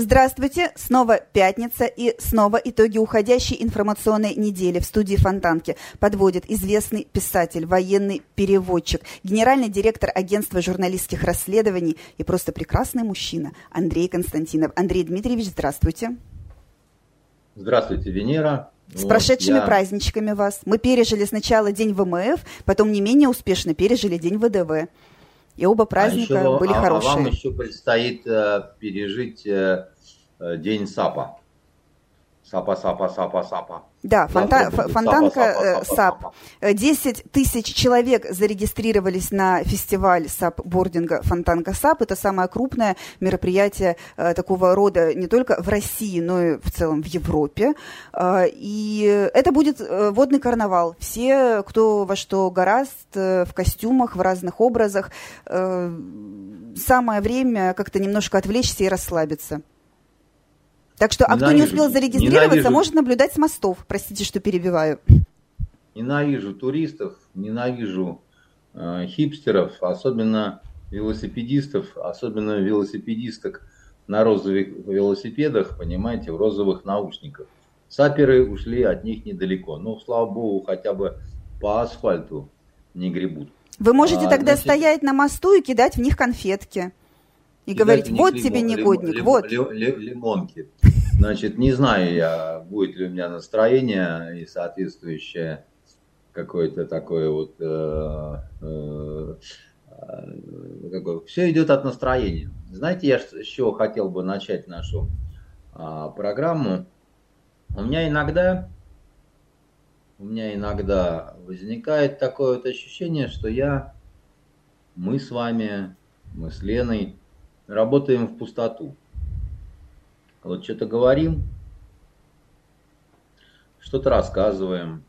Здравствуйте, снова пятница и снова итоги уходящей информационной недели в студии Фонтанки подводит известный писатель, военный переводчик, генеральный директор агентства журналистских расследований и просто прекрасный мужчина Андрей Константинов. Андрей Дмитриевич, здравствуйте. Здравствуйте, Венера. С вот, прошедшими я... праздничками вас. Мы пережили сначала День ВМФ, потом не менее успешно пережили День ВДВ. И оба праздника а еще, были а, хорошие. А вам еще предстоит э, пережить э, э День САПа. Сапа, сапа, сапа, сапа. Да, фонта, фонтанка SUP. 10 тысяч человек зарегистрировались на фестиваль SUP-бординга Фонтанка SUP. Это самое крупное мероприятие э, такого рода не только в России, но и в целом в Европе. Э, и это будет э, водный карнавал. Все, кто во что горазд, в костюмах, в разных образах. Самое время как-то немножко отвлечься и расслабиться. Так что, а кто не успел зарегистрироваться, ненавижу. может наблюдать с мостов. Простите, что перебиваю. Ненавижу туристов, ненавижу э, хипстеров, особенно велосипедистов, особенно велосипедисток на розовых велосипедах, понимаете, в розовых наушниках. Саперы ушли от них недалеко. Ну, слава богу, хотя бы по асфальту не гребут. Вы можете а, тогда значит, стоять на мосту и кидать в них конфетки и говорить, вот лимон, тебе негодник, лим, вот. Лим, лим, лимонки. Значит, не знаю я, будет ли у меня настроение и соответствующее какое-то такое вот... Э, э, какое, все идет от настроения. Знаете, я с чего хотел бы начать нашу э, программу? У меня иногда... У меня иногда возникает такое вот ощущение, что я, мы с вами, мы с Леной, работаем в пустоту. Вот что-то говорим, что-то рассказываем.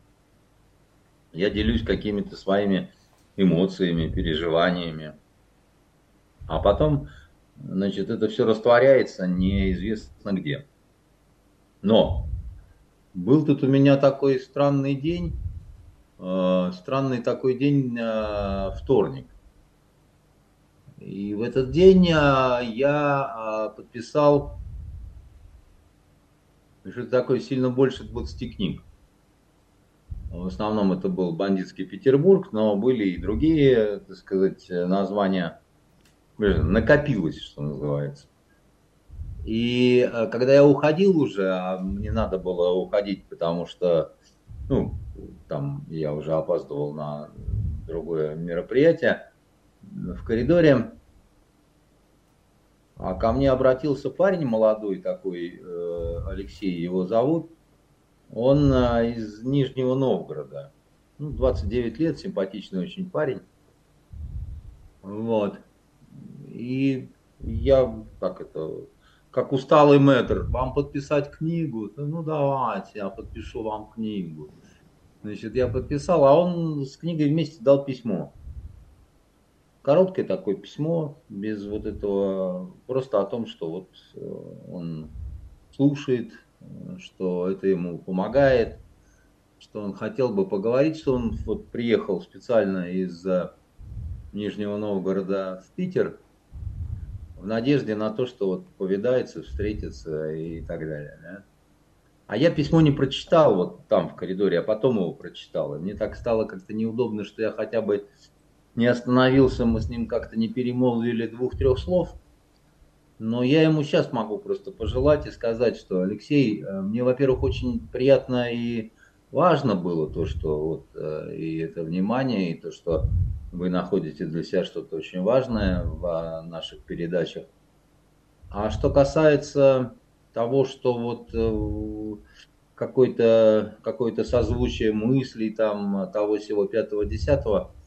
Я делюсь какими-то своими эмоциями, переживаниями. А потом, значит, это все растворяется неизвестно где. Но был тут у меня такой странный день, э, странный такой день э, вторник. И в этот день а, я а, подписал что такое сильно больше 20 книг. В основном это был бандитский Петербург, но были и другие, так сказать, названия. Накопилось, что называется. И а, когда я уходил уже, а мне надо было уходить, потому что, ну, там я уже опаздывал на другое мероприятие, в коридоре, а ко мне обратился парень молодой такой, э, Алексей его зовут. Он э, из Нижнего Новгорода. Ну, 29 лет, симпатичный очень парень. Вот. И я, как это, как усталый мэтр, вам подписать книгу? Ну, давайте, я подпишу вам книгу. Значит, я подписал, а он с книгой вместе дал письмо короткое такое письмо, без вот этого, просто о том, что вот э, он слушает, э, что это ему помогает, что он хотел бы поговорить, что он вот приехал специально из Нижнего Новгорода в Питер в надежде на то, что вот повидается, встретится и так далее. Да? А я письмо не прочитал вот там в коридоре, а потом его прочитал. И мне так стало как-то неудобно, что я хотя бы не остановился, мы с ним как-то не перемолвили двух-трех слов. Но я ему сейчас могу просто пожелать и сказать, что, Алексей, э, мне, во-первых, очень приятно и важно было то, что вот э, и это внимание, и то, что вы находите для себя что-то очень важное в наших передачах. А что касается того, что вот э, какое-то какое созвучие мыслей там того всего пятого десятого а,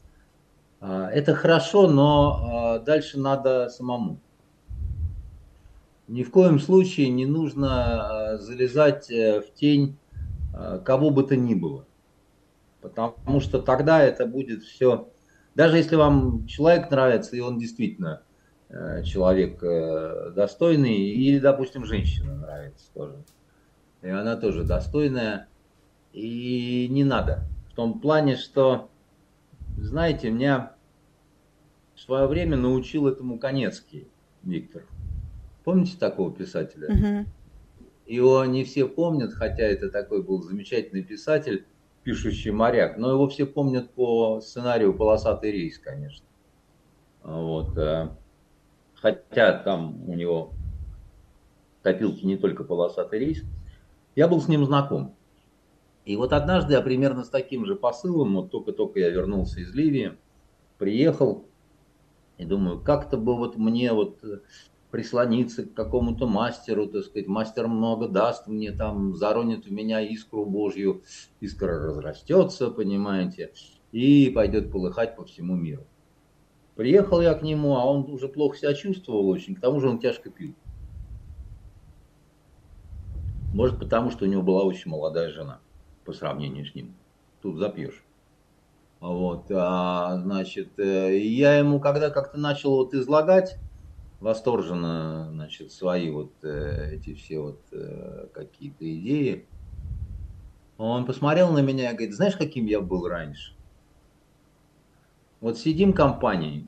это хорошо, но а, дальше надо самому. Ни в коем случае не нужно а, залезать э, в тень кого бы то ни было. Потому что тогда это будет все... Даже если вам человек нравится, и он действительно э, человек э, достойный, или, допустим, женщина нравится тоже, и она тоже достойная, и не надо. В том плане, что, знаете, меня в свое время научил этому Конецкий Виктор. Помните такого писателя? Угу. Его не все помнят, хотя это такой был замечательный писатель, пишущий моряк, но его все помнят по сценарию «Полосатый рейс», конечно. Вот. Э, хотя там у него копилки не только «Полосатый рейс». Я был с ним знаком. И вот однажды я примерно с таким же посылом, вот только-только я вернулся из Ливии, приехал и думаю, как-то бы вот мне вот прислониться к какому-то мастеру, так сказать, мастер много даст мне, там заронит в меня искру Божью, искра разрастется, понимаете, и пойдет полыхать по всему миру. Приехал я к нему, а он уже плохо себя чувствовал очень, к тому же он тяжко пил. Может, потому что у него была очень молодая жена по сравнению с ним. Тут запьешь. Вот, а, значит, э, я ему когда как-то начал вот излагать восторженно, значит, свои вот э, эти все вот э, какие-то идеи. Он посмотрел на меня и говорит, знаешь, каким я был раньше? Вот сидим компанией,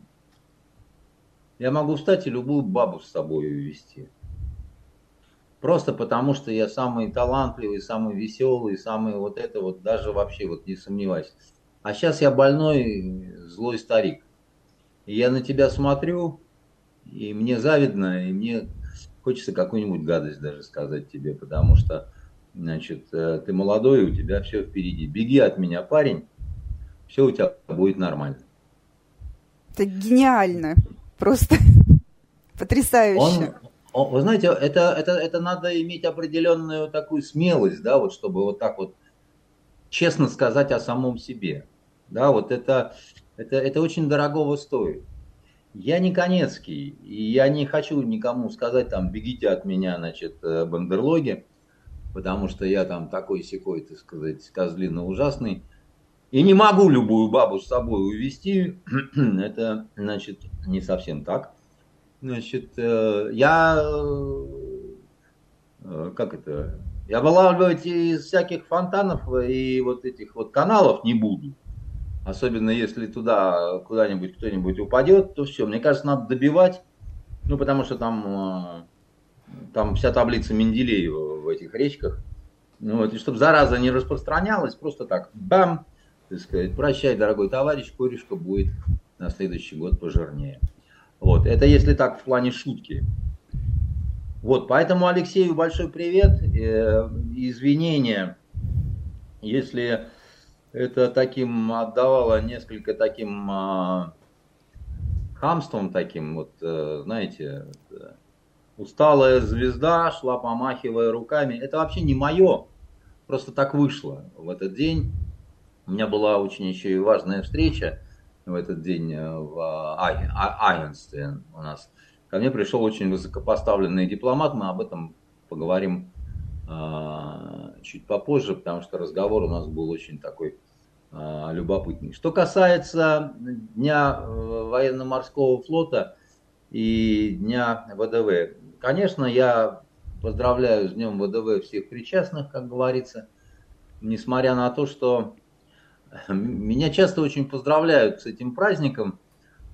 я могу встать и любую бабу с собой увезти. Просто потому, что я самый талантливый, самый веселый, самый вот это вот, даже вообще вот не сомневайся. А сейчас я больной, злой старик. И я на тебя смотрю, и мне завидно, и мне хочется какую-нибудь гадость даже сказать тебе, потому что, значит, э, ты молодой, у тебя все впереди. Беги от меня, парень, все у тебя будет нормально. Это гениально, просто потрясающе. Он, вы знаете, это, это, это надо иметь определенную такую смелость, да, вот чтобы вот так вот честно сказать о самом себе. Да, вот это, это, это очень дорогого стоит. Я не Конецкий, и я не хочу никому сказать, там, бегите от меня, значит, э, бандерлоги, потому что я там такой секой, так сказать, козлино ужасный. И не могу любую бабу с собой увести, это, значит, не совсем так. Значит, э, я, э, как это, я вылавливать из всяких фонтанов и вот этих вот каналов не буду. Особенно если туда куда-нибудь кто-нибудь упадет, то все. Мне кажется, надо добивать. Ну, потому что там, э, там вся таблица Менделеева в этих речках. Ну, вот, и чтобы зараза не распространялась, просто так, бам, так сказать, прощай, дорогой товарищ, корешка будет на следующий год пожирнее. Вот, это если так в плане шутки. Вот, поэтому Алексею большой привет, э, извинения, если это таким отдавало несколько таким а, хамством таким, вот, а, знаете, усталая звезда шла, помахивая руками. Это вообще не мое, просто так вышло в этот день. У меня была очень еще и важная встреча в этот день э, в Айгенстве у нас. Ко мне пришел очень высокопоставленный дипломат, мы об этом поговорим а, чуть попозже, потому что разговор у нас был очень такой а, любопытный. Что касается Дня э, военно-морского флота и Дня ВДВ, конечно, я поздравляю с Днем ВДВ всех причастных, как говорится, несмотря на то, что меня часто очень поздравляют с этим праздником,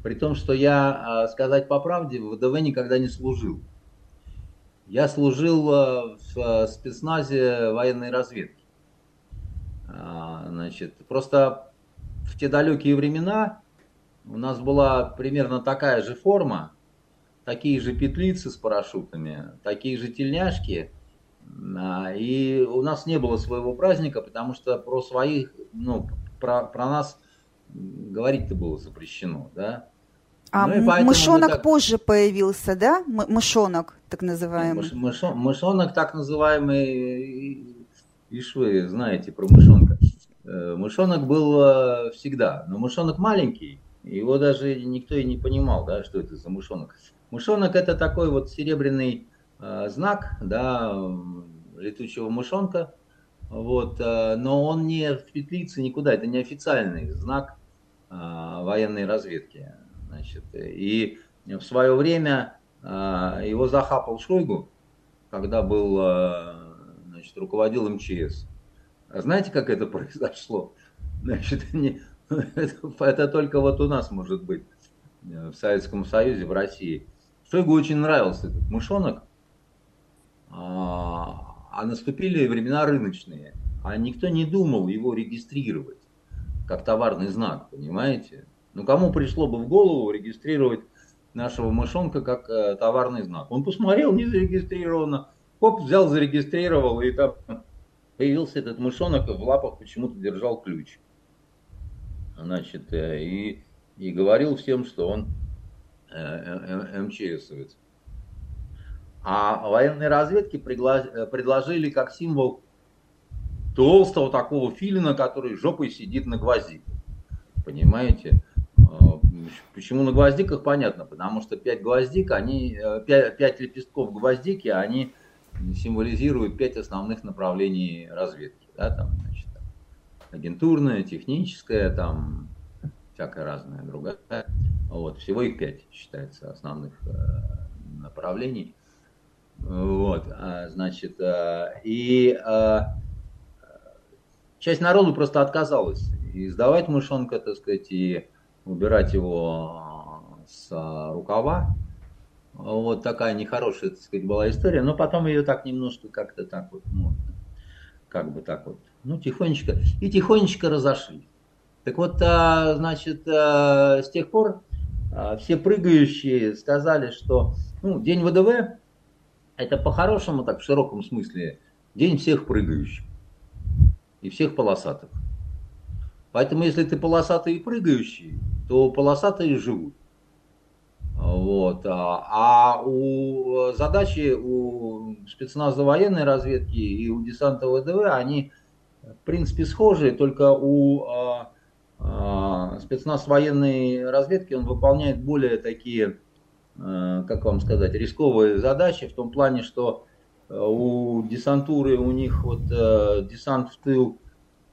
при том, что я, а, сказать по правде, в ВДВ никогда не служил. Я служил э, в э, спецназе военной разведки. А, значит, просто в те далекие времена у нас была примерно такая же форма, такие же петлицы с парашютами, такие же тельняшки. А, и у нас не было своего праздника, потому что про своих, ну, про, про нас говорить-то было запрещено, да. А ну, мышонок так... позже появился, да? Мышонок, так называемый. Мыш, мышонок, так называемый, Ишь вы знаете про мышонка. Э, мышонок был э, всегда, но мышонок маленький, его даже никто и не понимал, да, что это за мышонок. Мышонок это такой вот серебряный э, знак, да, летучего мышонка, вот, э, но он не в петлице никуда, это не официальный знак э, военной разведки, значит, и в свое время э, его захапал Шойгу, когда был значит, руководил МЧС. А знаете, как это произошло? Значит, не, это, это только вот у нас может быть, в Советском Союзе, в России. Шойгу очень нравился этот мышонок, а, наступили времена рыночные, а никто не думал его регистрировать как товарный знак, понимаете? Ну, кому пришло бы в голову регистрировать нашего мышонка как э, товарный знак? Он посмотрел, не зарегистрировано, хоп, взял, зарегистрировал, и там появился этот мышонок, и в лапах почему-то держал ключ. Значит, э, и, и говорил всем, что он э, э, МЧСовец. А военные разведки предложили как символ толстого такого филина, который жопой сидит на гвоздике. Понимаете? А, почему на гвоздиках, понятно, потому что пять гвоздик, они, пять, пять лепестков гвоздики, они символизируют пять основных направлений разведки. Да, там, значит, агентурная, техническая, там всякая разная другая. Вот, всего их пять считается основных э, направлений. Вот, а, значит, э, и э, часть народу просто отказалась издавать мышонка, так сказать, и убирать его с рукава. Вот такая нехорошая, так сказать, была история. Но потом ее так немножко как-то так вот, ну, как бы так вот, ну, тихонечко, и тихонечко разошли. Так вот, а, значит, а, с тех пор а, все прыгающие сказали, что ну, День ВДВ это по-хорошему, так в широком смысле, день всех прыгающих и всех полосатых. Поэтому если ты полосатый и прыгающий, то полосатые живут. Вот. А, а у задачи у спецназа военной разведки и у десанта ВДВ, они в принципе схожи, только у а, а, спецназ военной разведки он выполняет более такие, как вам сказать, рисковые задачи в том плане, что а, у десантуры у них вот а, десант в тыл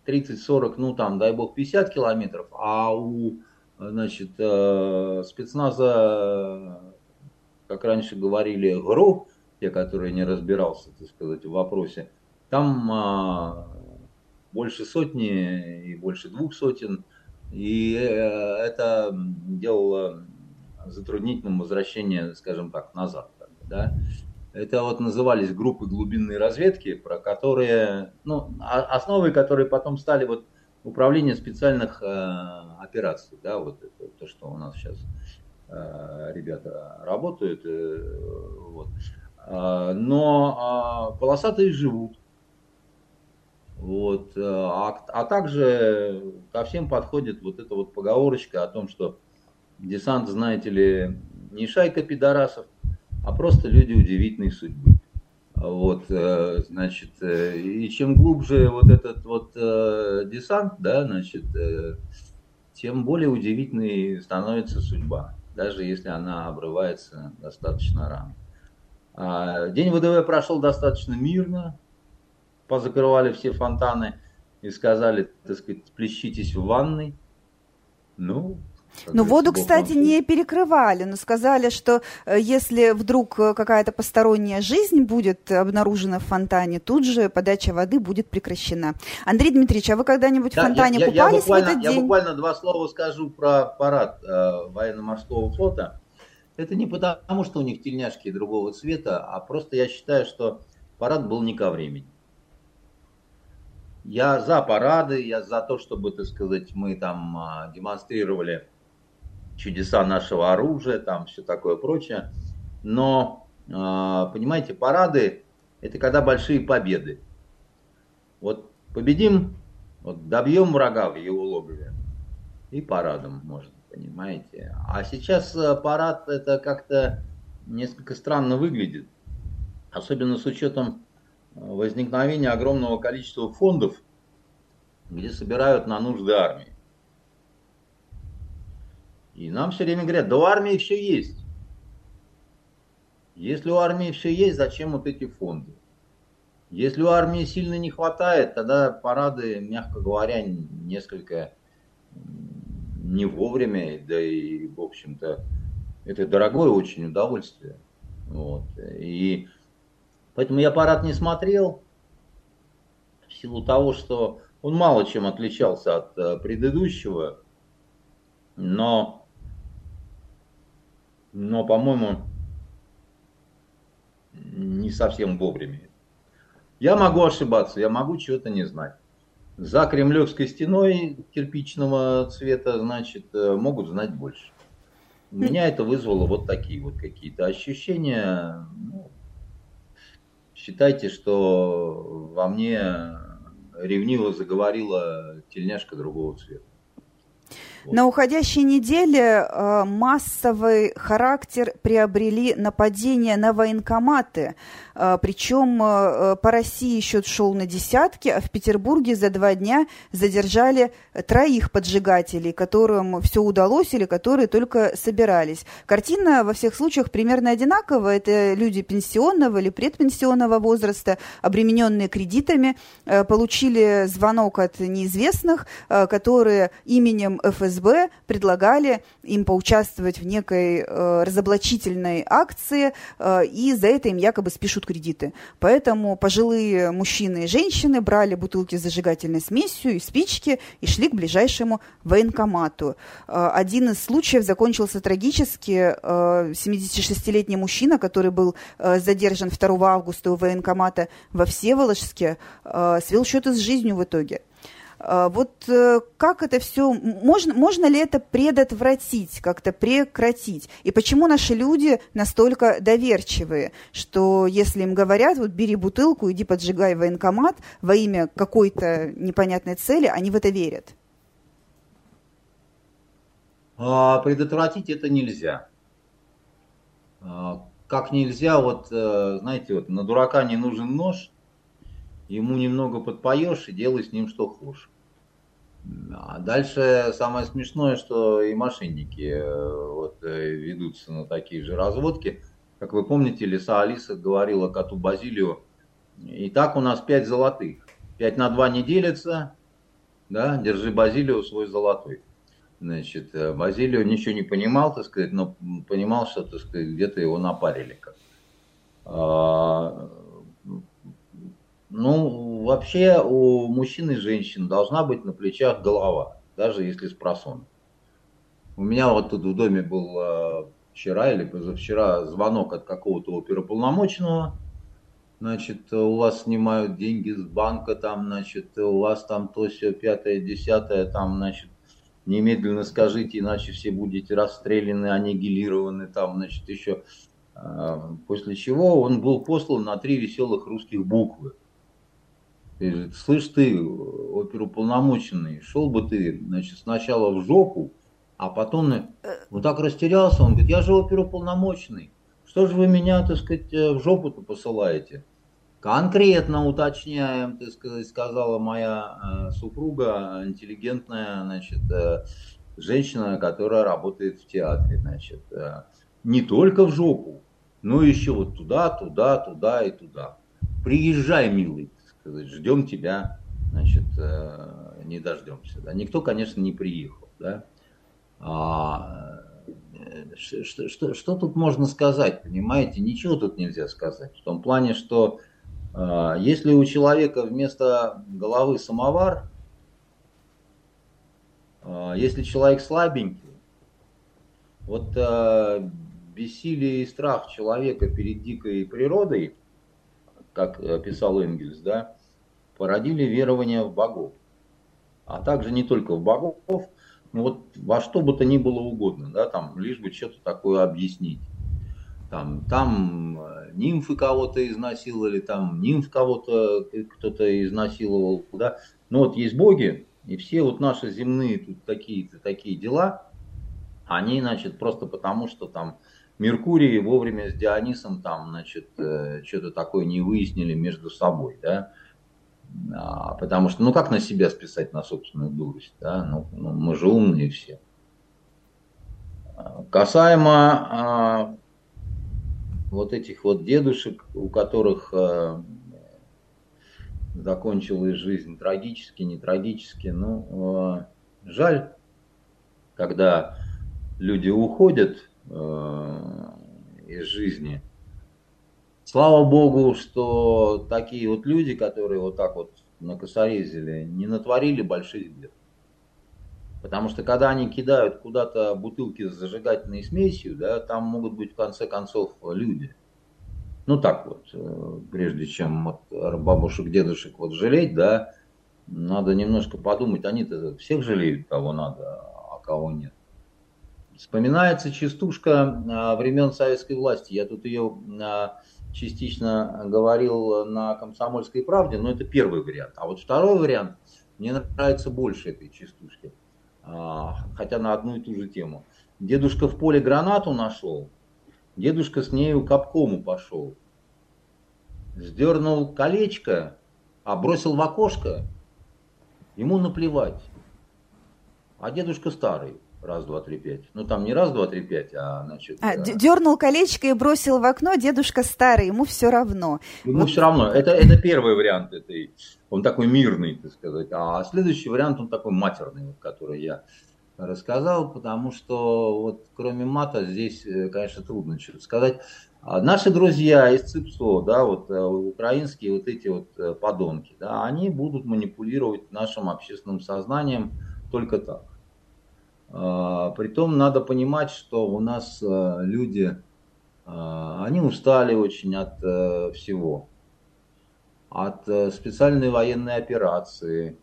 30-40, ну там, дай бог, 50 километров, а у значит, э, спецназа, как раньше говорили, ГРУ, те, которые не разбирался, так сказать, в вопросе, там а, больше сотни и больше двух сотен, и э, это делало затруднительным возвращение, скажем так, назад. Да? Это вот назывались группы глубинной разведки, про которые, ну, основой которые потом стали вот управление специальных э, операций, да, вот это, то, что у нас сейчас э, ребята работают, э, вот. Э, но э, полосатые живут, вот, э, а, а также ко всем подходит вот эта вот поговорочка о том, что десант, знаете ли, не шайка пидорасов, а просто люди удивительной судьбы. Вот, э, значит, э, и чем глубже вот этот вот э, десант, да, значит, тем более удивительной становится судьба, даже если она обрывается достаточно рано. А, день ВДВ прошел достаточно мирно, позакрывали все фонтаны и сказали, так сказать, плещитесь в ванной. Ну, но воду, кстати, не перекрывали, но сказали, что э, если вдруг э, какая-то посторонняя жизнь будет обнаружена в фонтане, тут же подача воды будет прекращена. Андрей Дмитриевич, а вы когда-нибудь да, в фонтане я, купались я, я в этот день? Я буквально два слова скажу про парад э, военно-морского флота. Это не потому, что у них тельняшки другого цвета, а просто я считаю, что парад был не ко времени. Я за парады, я за то, чтобы, так сказать, мы там а, демонстрировали чудеса нашего оружия, там все такое прочее. Но, а, понимаете, парады – это когда большие победы. Вот победим, вот добьем врага в его логове, и парадом можно, понимаете. А сейчас а, парад это как-то несколько странно выглядит, особенно с учетом а, возникновения огромного количества фондов, где собирают на нужды армии. И нам все время говорят, да у армии все есть. Если у армии все есть, зачем вот эти фонды? Если у армии сильно не хватает, тогда парады, мягко говоря, несколько не вовремя, да и, в общем-то, это дорогое очень удовольствие. Вот. И поэтому я парад не смотрел. в силу того, что он мало чем отличался от э, предыдущего, но, но по-моему, не совсем вовремя. Я могу ошибаться, я могу чего-то не знать. За Кремлевской стеной кирпичного цвета, значит, э, могут знать больше. Меня это вызвало вот такие вот какие-то ощущения. Ну, считайте, что во мне ревниво заговорила тельняшка другого цвета. На уходящей неделе э, массовый характер приобрели нападения на военкоматы. Э, причем э, по России счет шел на десятки, а в Петербурге за два дня задержали троих поджигателей, которым все удалось или которые только собирались. Картина во всех случаях примерно одинаковая. Это люди пенсионного или предпенсионного возраста, обремененные кредитами, получили звонок от неизвестных, которые именем ФСБ ФСБ предлагали им поучаствовать в некой э, разоблачительной акции, э, и за это им якобы спишут кредиты. Поэтому пожилые мужчины и женщины брали бутылки с зажигательной смесью и спички и шли к ближайшему военкомату. Э, один из случаев закончился трагически. Э, 76-летний мужчина, который был э, задержан 2 августа у военкомата во Всеволожске, э, свел счеты с жизнью в итоге. А, вот э, как это все, можно, можно ли это предотвратить, как-то прекратить? И почему наши люди настолько доверчивые, что если им говорят, вот бери бутылку, иди поджигай военкомат во имя какой-то непонятной цели, они в это верят? А, предотвратить это нельзя. А, как нельзя, вот, э, знаете, вот на дурака не нужен нож – ему немного подпоешь и делай с ним что хочешь. А дальше самое смешное, что и мошенники э, вот, э, ведутся на такие же разводки. Как вы помните, Лиса Алиса говорила коту Базилию, и так у нас пять золотых. Пять на два не делится, да, держи Базилию свой золотой. Значит, э, Базилио ничего не понимал, так сказать, но понимал, что, так сказать, где-то его напарили. Как. А, ну, вообще у мужчин и женщин должна быть на плечах голова, даже если с просон. У меня вот тут в доме был э, вчера или позавчера звонок от какого-то оперуполномоченного. Значит, у вас снимают деньги с банка, там, значит, у вас там то все пятое, десятое, там, значит, немедленно скажите, иначе все будете расстреляны, аннигилированы, там, значит, еще. Э, после чего он был послан на три веселых русских буквы. Говорит, слышь ты, оперуполномоченный, шел бы ты, значит, сначала в жопу, а потом вот так растерялся, он говорит, я же оперуполномоченный, что же вы меня, так сказать, э, в жопу-то посылаете? Конкретно уточняем, так сказать, сказала моя э, супруга, интеллигентная, значит, э, женщина, которая работает в театре, значит, не только в жопу, но еще вот туда, туда, туда и туда. Приезжай, милый, сказать, ждем тебя, значит, э, не дождемся. Да? Никто, конечно, не приехал. Да? А, э, что, что, что тут можно сказать, понимаете? Ничего тут нельзя сказать. В том плане, что а, если у человека вместо головы самовар, если человек слабенький, вот бессилие и страх человека перед дикой природой, как писал Энгельс, да, породили верование в богов. А также не только в богов, но вот во что бы то ни было угодно, да, там, лишь бы что-то такое объяснить. Там, там э, нимфы кого-то изнасиловали, там нимф кого-то кто-то изнасиловал, да. Но вот есть боги, и все вот наши земные тут такие-то такие дела, они, значит, просто потому, что там Меркурий вовремя с Дионисом там, значит, э, что-то такое не выяснили между собой, да. А, потому что, ну как на себя списать на собственную дурость, да? Ну, ну мы же умные все. А, касаемо а, вот этих вот дедушек, у которых а, закончилась жизнь трагически, не трагически, ну, а, жаль, когда люди уходят из жизни – Слава Богу, что такие вот люди, которые вот так вот накосорезили, не натворили больших бед. Потому что когда они кидают куда-то бутылки с зажигательной смесью, да, там могут быть в конце концов люди. Ну так вот, э, прежде чем вот бабушек, дедушек вот жалеть, да, надо немножко подумать, они-то всех жалеют, кого надо, а кого нет. Вспоминается частушка а, времен советской власти. Я тут ее а, частично говорил на «Комсомольской правде», но это первый вариант. А вот второй вариант, мне нравится больше этой частушки, а, хотя на одну и ту же тему. Дедушка в поле гранату нашел, дедушка с нею к обкому пошел. Сдернул колечко, а бросил в окошко, ему наплевать. А дедушка старый, раз, два, три, пять. Ну, там не раз, два, три, пять, а, значит... А, да. Дернул колечко и бросил в окно, дедушка старый, ему все равно. Ему вот. все равно. Это, это первый вариант этой, он такой мирный, так сказать. А следующий вариант, он такой матерный, который я рассказал, потому что вот кроме мата здесь, э, конечно, трудно что-то сказать. А наши друзья из ЦИПСО, да, вот э, украинские вот эти вот э, подонки, да, они будут манипулировать нашим общественным сознанием только так. А, притом надо понимать, что у нас э, люди, э, они устали очень от э, всего. От специальной военной операции,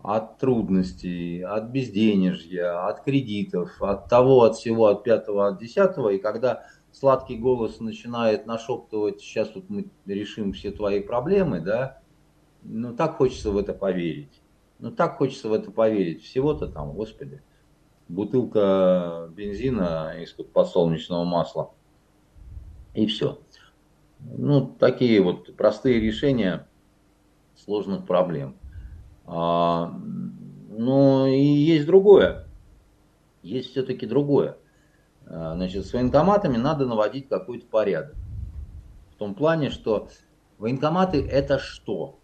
от трудностей, от безденежья, от кредитов, от того, от всего, от пятого, от десятого. И когда сладкий голос начинает нашептывать, сейчас вот мы решим все твои проблемы, да, ну так хочется в это поверить. Ну так хочется в это поверить. Всего-то там, Господи бутылка бензина из-под подсолнечного масла. И все. Ну, такие вот простые решения сложных проблем. А, но и есть другое. Есть все-таки другое. А, значит, с военкоматами надо наводить какой-то порядок. В том плане, что военкоматы это что?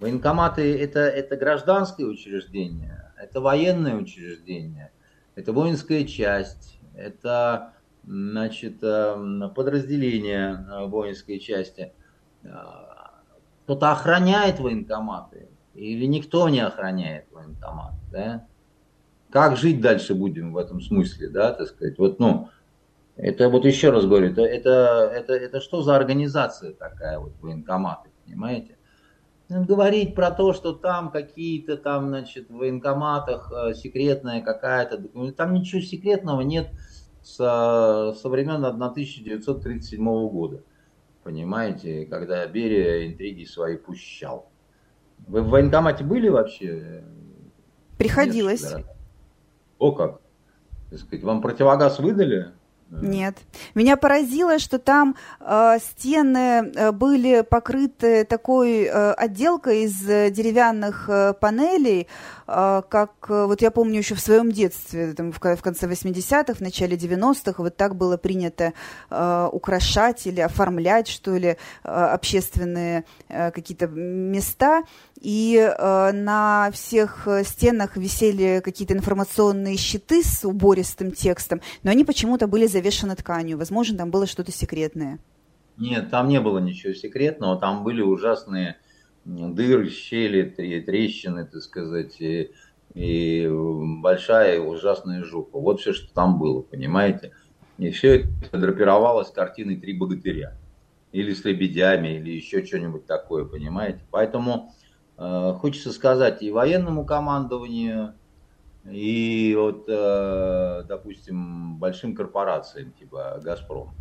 Военкоматы это, это гражданское учреждение, это военное учреждение, это воинская часть, это значит, эм, подразделение э, воинской части. Э, кто-то охраняет военкоматы или никто не охраняет военкомат, да? Как жить дальше будем в этом смысле, да, так сказать, вот, ну, это вот еще раз говорю, это, это, это, это что за организация такая вот военкоматы, понимаете? Говорить про то, что там какие-то там, значит, в военкоматах э, секретная какая-то документ. Там ничего секретного нет со, со времен 1937 года. Понимаете, когда Берия интриги свои пущал. Вы в военкомате были вообще? Приходилось. Нет, О как. Так сказать, вам противогаз выдали? Нет. Меня поразило, что там э, стены э, были покрыты такой э, отделкой из деревянных э, панелей, э, как э, вот я помню еще в своем детстве, там, в, в конце 80-х, в начале 90-х, вот так было принято э, украшать или оформлять, что ли, э, общественные э, какие-то места. И э, на всех стенах висели какие-то информационные щиты с убористым текстом, но они почему-то были завешены тканью. Возможно, там было что-то секретное. Нет, там не было ничего секретного, там были ужасные дыры, щели, трещины, так сказать, и, и большая ужасная жопа. Вот все, что там было, понимаете? И все это драпировалось картиной «Три богатыря». Или с лебедями, или еще что-нибудь такое, понимаете? Поэтому э, хочется сказать и военному командованию, и вот, э, допустим, большим корпорациям типа «Газпром».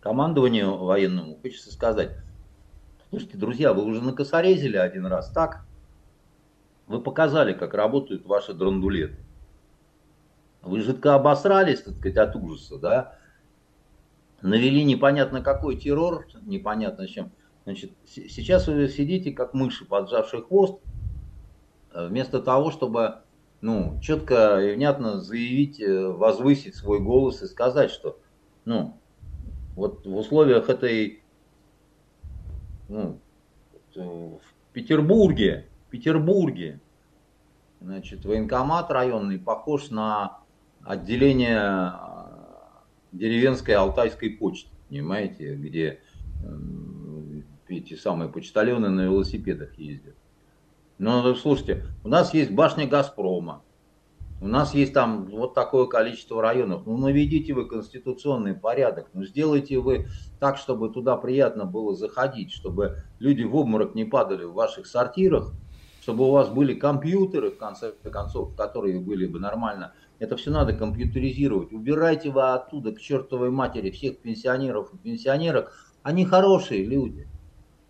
Командованию военному хочется сказать, слушайте, друзья, вы уже накосорезили один раз, так? Вы показали, как работают ваши драндулеты. Вы жидко обосрались, так сказать, от ужаса, да? Навели непонятно какой террор, непонятно чем. Значит, сейчас вы сидите, как мыши, поджавший хвост, э, вместо того, чтобы ну, четко и внятно заявить, э, возвысить свой голос и сказать, что, ну, вот в условиях этой, ну, в Петербурге, в Петербурге, значит, военкомат районный похож на отделение деревенской алтайской почты, понимаете, где эти самые почтальоны на велосипедах ездят. Ну, слушайте, у нас есть башня Газпрома, у нас есть там вот такое количество районов. Ну, наведите вы конституционный порядок. Ну, сделайте вы так, чтобы туда приятно было заходить, чтобы люди в обморок не падали в ваших сортирах, чтобы у вас были компьютеры, в конце концов, которые были бы нормально. Это все надо компьютеризировать. Убирайте вы оттуда к чертовой матери всех пенсионеров и пенсионерок. Они хорошие люди.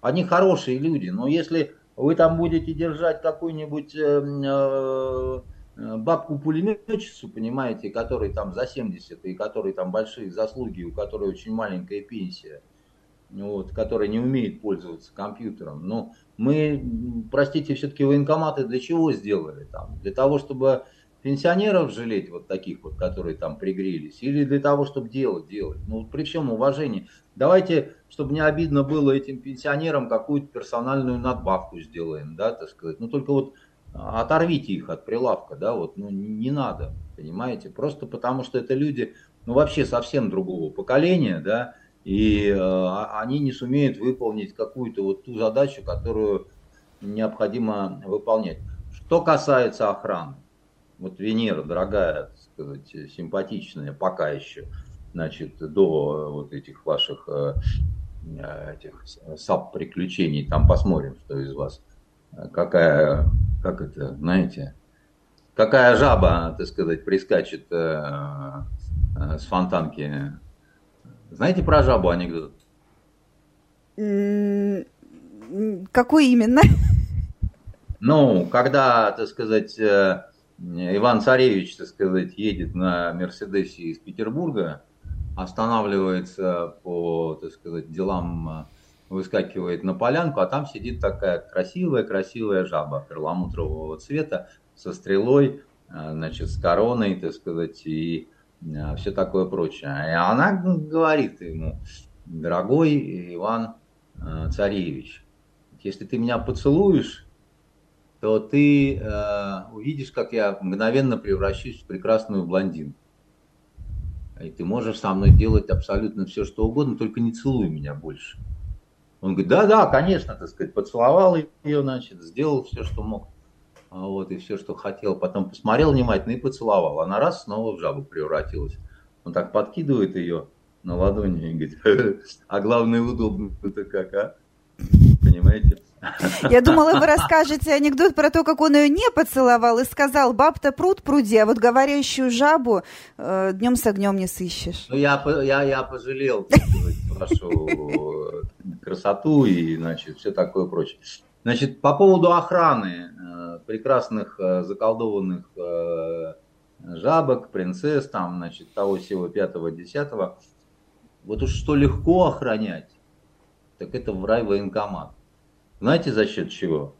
Они хорошие люди. Но если вы там будете держать какую-нибудь... Э, э, Э, бабку-пулеметчицу, понимаете, которой там за 70, и которой там большие заслуги, у которой очень маленькая пенсия, вот, которая не умеет пользоваться компьютером. Но мы, простите, все-таки военкоматы для чего сделали там? Для того, чтобы пенсионеров жалеть, вот таких вот, которые там пригрелись, или для того, чтобы делать, делать. Ну, при всем уважении, давайте, чтобы не обидно было этим пенсионерам, какую-то персональную надбавку сделаем, да, так сказать. Ну, только вот оторвите их от прилавка, да, вот, ну, не надо, понимаете, просто потому что это люди, ну, вообще совсем другого поколения, да, и э, они не сумеют выполнить какую-то вот ту задачу, которую необходимо выполнять. Что касается охраны, вот Венера, дорогая, так сказать, симпатичная пока еще, значит, до вот этих ваших э, этих сап-приключений, там посмотрим, что из вас какая, как это, знаете, какая жаба, так сказать, прискачет э, э, с фонтанки. Знаете про жабу анекдот? Какой именно? Ну, когда, так сказать, э, Иван Царевич, так сказать, едет на Мерседесе из Петербурга, останавливается по, так сказать, делам выскакивает на полянку, а там сидит такая красивая-красивая жаба перламутрового цвета со стрелой, э, значит, с короной, так сказать, и э, все такое прочее. И она говорит ему, дорогой Иван э, Царевич, если ты меня поцелуешь, то ты э, увидишь, как я мгновенно превращусь в прекрасную блондинку. И ты можешь со мной делать абсолютно все, что угодно, только не целуй меня больше. Он говорит, да-да, конечно, так сказать, поцеловал ее, значит, сделал все, что мог. А вот, и все, что хотел. Потом посмотрел внимательно и поцеловал. Она раз снова в жабу превратилась. Он так подкидывает ее на ладони и говорит, а главное удобно-то как, а? Понимаете? Я думала, вы расскажете анекдот про то, как он ее не поцеловал и сказал, баб-то пруд пруди, а вот говорящую жабу э, днем с огнем не сыщешь. Ну, я, я, я пожалел вашу красоту и, значит, все такое прочее. Значит, по поводу охраны э, прекрасных э, заколдованных э, жабок, принцесс, там, значит, того всего пятого, десятого, вот уж что легко охранять, так это в рай военкомат. Знаете, за счет чего?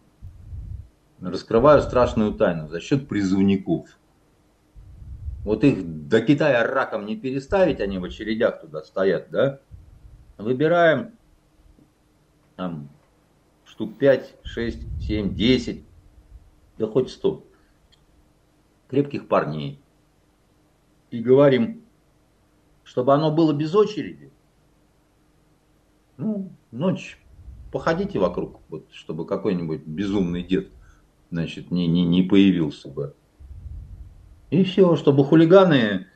Раскрываю страшную тайну. За счет призывников. Вот их до Китая раком не переставить, они в очередях туда стоят, да? Выбираем там штук 5, 6, 7, 10, да хоть 100 крепких парней. И говорим, чтобы оно было без очереди. Ну, ночь походите вокруг, вот, чтобы какой-нибудь безумный дед значит, не, не, не появился бы. И все, чтобы хулиганы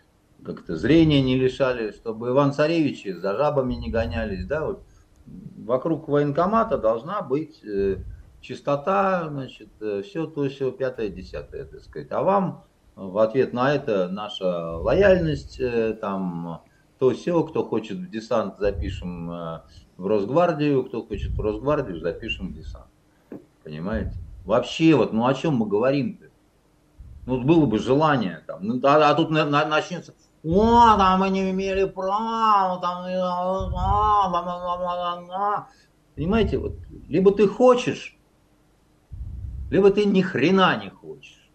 как-то зрения не лишали, чтобы Иван Царевичи за жабами не гонялись, да, вот вокруг военкомата должна быть э, чистота, значит, э, все то, все пятое, десятое, так сказать. А вам в ответ на это наша лояльность, э, там, то все, кто хочет в десант, запишем э, в Росгвардию, кто хочет в Росгвардию, запишем в десант. Понимаете? Вообще, вот, ну о чем мы говорим-то? Ну, было бы желание там. Ну, а, а тут на, на, начнется, о, там мы не имели права, там, понимаете, вот, либо ты хочешь, либо ты ни хрена не хочешь.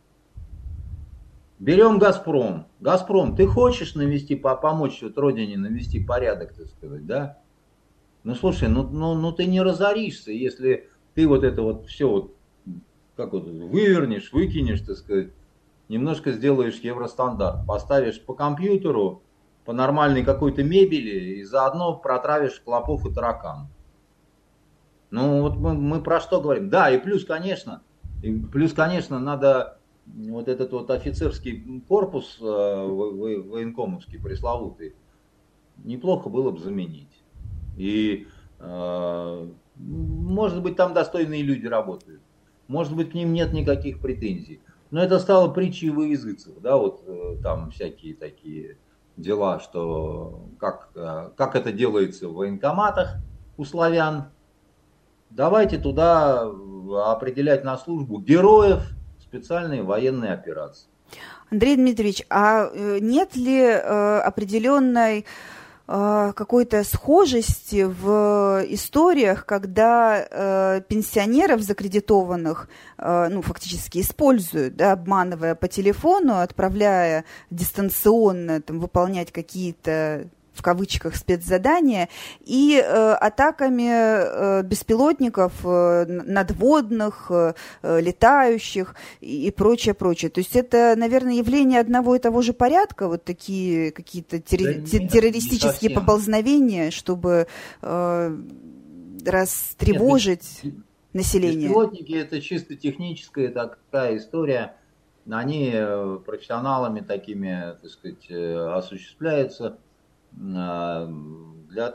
Берем Газпром. Газпром, ты хочешь навести, помочь вот родине навести порядок, так сказать, да? Ну слушай, ну, ну, ну ты не разоришься, если ты вот это вот все вот как вот вывернешь, выкинешь, так сказать, немножко сделаешь евростандарт, поставишь по компьютеру, по нормальной какой-то мебели и заодно протравишь клопов и таракан. Ну вот мы, мы про что говорим? Да, и плюс, конечно, и плюс, конечно, надо вот этот вот офицерский корпус э, военкомовский, пресловутый, неплохо было бы заменить. И э, может быть там достойные люди работают, может быть к ним нет никаких претензий. Но это стало притчей во языцах, да, вот э, там всякие такие дела, что как, э, как это делается в военкоматах у славян. Давайте туда определять на службу героев специальной военной операции. Андрей Дмитриевич, а нет ли определенной какой-то схожести в историях, когда э, пенсионеров закредитованных, э, ну, фактически используют, да, обманывая по телефону, отправляя дистанционно там, выполнять какие-то в кавычках спецзадания и э, атаками э, беспилотников э, надводных, э, летающих и, и прочее, прочее. То есть это, наверное, явление одного и того же порядка, вот такие какие-то терри- да нет, террористические поползновения, чтобы э, растревожить нет, население. Беспилотники это чисто техническая такая история. Они э, профессионалами такими, так сказать, э, осуществляются для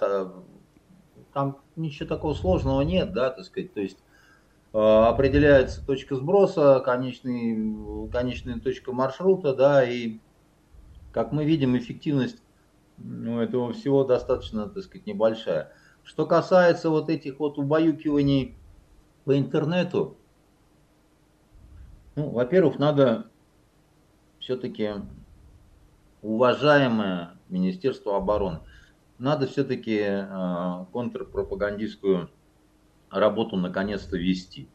там ничего такого сложного нет, да, так сказать, то есть а, определяется точка сброса, конечный, конечная точка маршрута, да, и как мы видим, эффективность ну, этого всего достаточно, так сказать, небольшая. Что касается вот этих вот убаюкиваний по интернету, ну, во-первых, надо все-таки уважаемое Министерству обороны. Надо все-таки э, контрпропагандистскую работу наконец-то вести.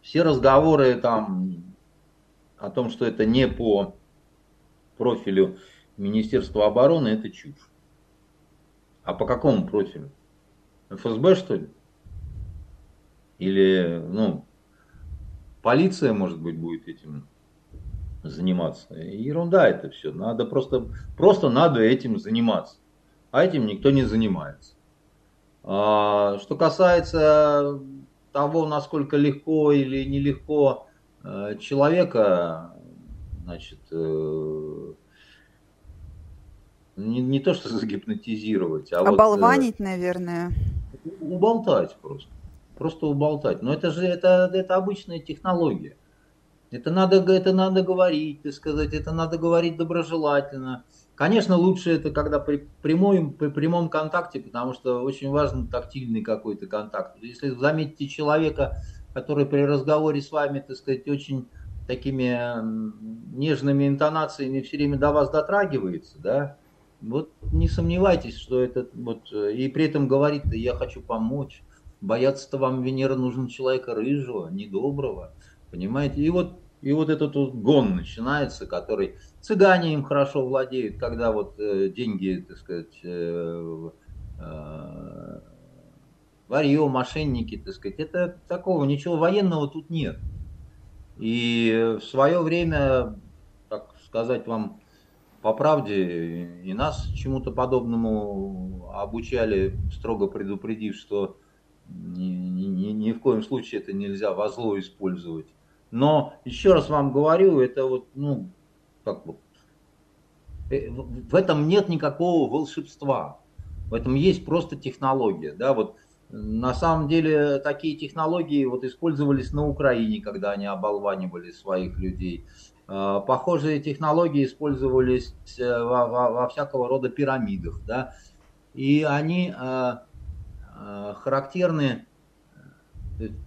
Все разговоры там о том, что это не по профилю Министерства обороны, это чушь. А по какому профилю? ФСБ, что ли? Или, ну, полиция, может быть, будет этим заниматься. Ерунда это все. Надо просто, просто надо этим заниматься. А этим никто не занимается. А, что касается того, насколько легко или нелегко э, человека, значит, э, не, не то что загипнотизировать, а оболванить, вот, наверное. Уболтать просто. Просто уболтать. Но это же это, это обычная технология. Это надо, это надо говорить, так сказать, это надо говорить доброжелательно. Конечно, лучше это когда при, прямой, при прямом контакте, потому что очень важен тактильный какой-то контакт. Если заметите человека, который при разговоре с вами, так сказать, очень такими нежными интонациями все время до вас дотрагивается, да, вот не сомневайтесь, что это вот, и при этом говорит, я хочу помочь, бояться-то вам Венера нужен человека рыжего, недоброго, Понимаете? И вот, и вот этот вот гон начинается, который цыгане им хорошо владеют, когда вот э, деньги, так сказать, э, э, варье, мошенники, так сказать, это такого, ничего военного тут нет. И в свое время, так сказать вам по правде, и нас чему-то подобному обучали, строго предупредив, что ни, ни, ни в коем случае это нельзя во зло использовать. Но еще раз вам говорю, это вот, ну, как вот, э, в этом нет никакого волшебства. В этом есть просто технология. Да, вот на самом деле такие технологии вот использовались на Украине, когда они оболванивали своих людей. А, похожие технологии использовались э, во, во, во всякого рода пирамидах. Да, и они а, характерны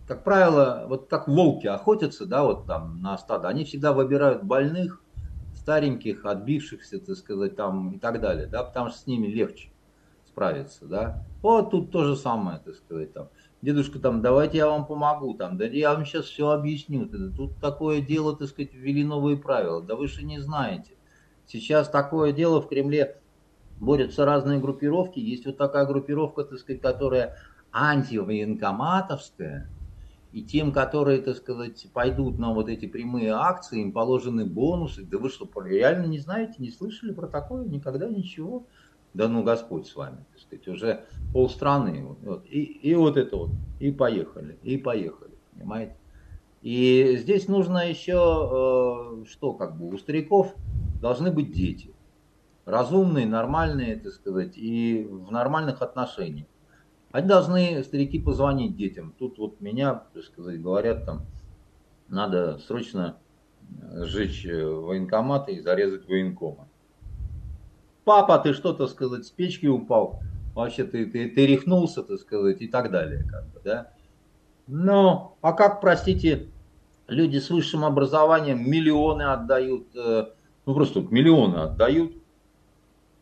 как правило, вот как волки охотятся, да, вот там на стадо, они всегда выбирают больных, стареньких, отбившихся, так сказать, там и так далее, да, потому что с ними легче справиться, да. Вот тут то же самое, так сказать, там. Дедушка там, давайте я вам помогу, там, да я вам сейчас все объясню. Тут такое дело, так сказать, ввели новые правила, да вы же не знаете. Сейчас такое дело в Кремле борются разные группировки. Есть вот такая группировка, так сказать, которая антивоенкоматовская, и тем, которые, так сказать, пойдут на вот эти прямые акции, им положены бонусы. Да вы что, реально не знаете, не слышали про такое? Никогда ничего? да ну Господь с вами, так сказать, уже полстраны, вот, и, и вот это вот, и поехали, и поехали, понимаете. И здесь нужно еще, э, что как бы, у стариков должны быть дети, разумные, нормальные, так сказать, и в нормальных отношениях. Они должны, старики, позвонить детям. Тут вот меня, так сказать, говорят там, надо срочно сжечь военкоматы и зарезать военкома папа, ты что, то сказать, с печки упал, вообще ты, ты, ты рехнулся, так сказать, и так далее, как бы, да. Но, а как, простите, люди с высшим образованием миллионы отдают, э, ну просто миллионы отдают,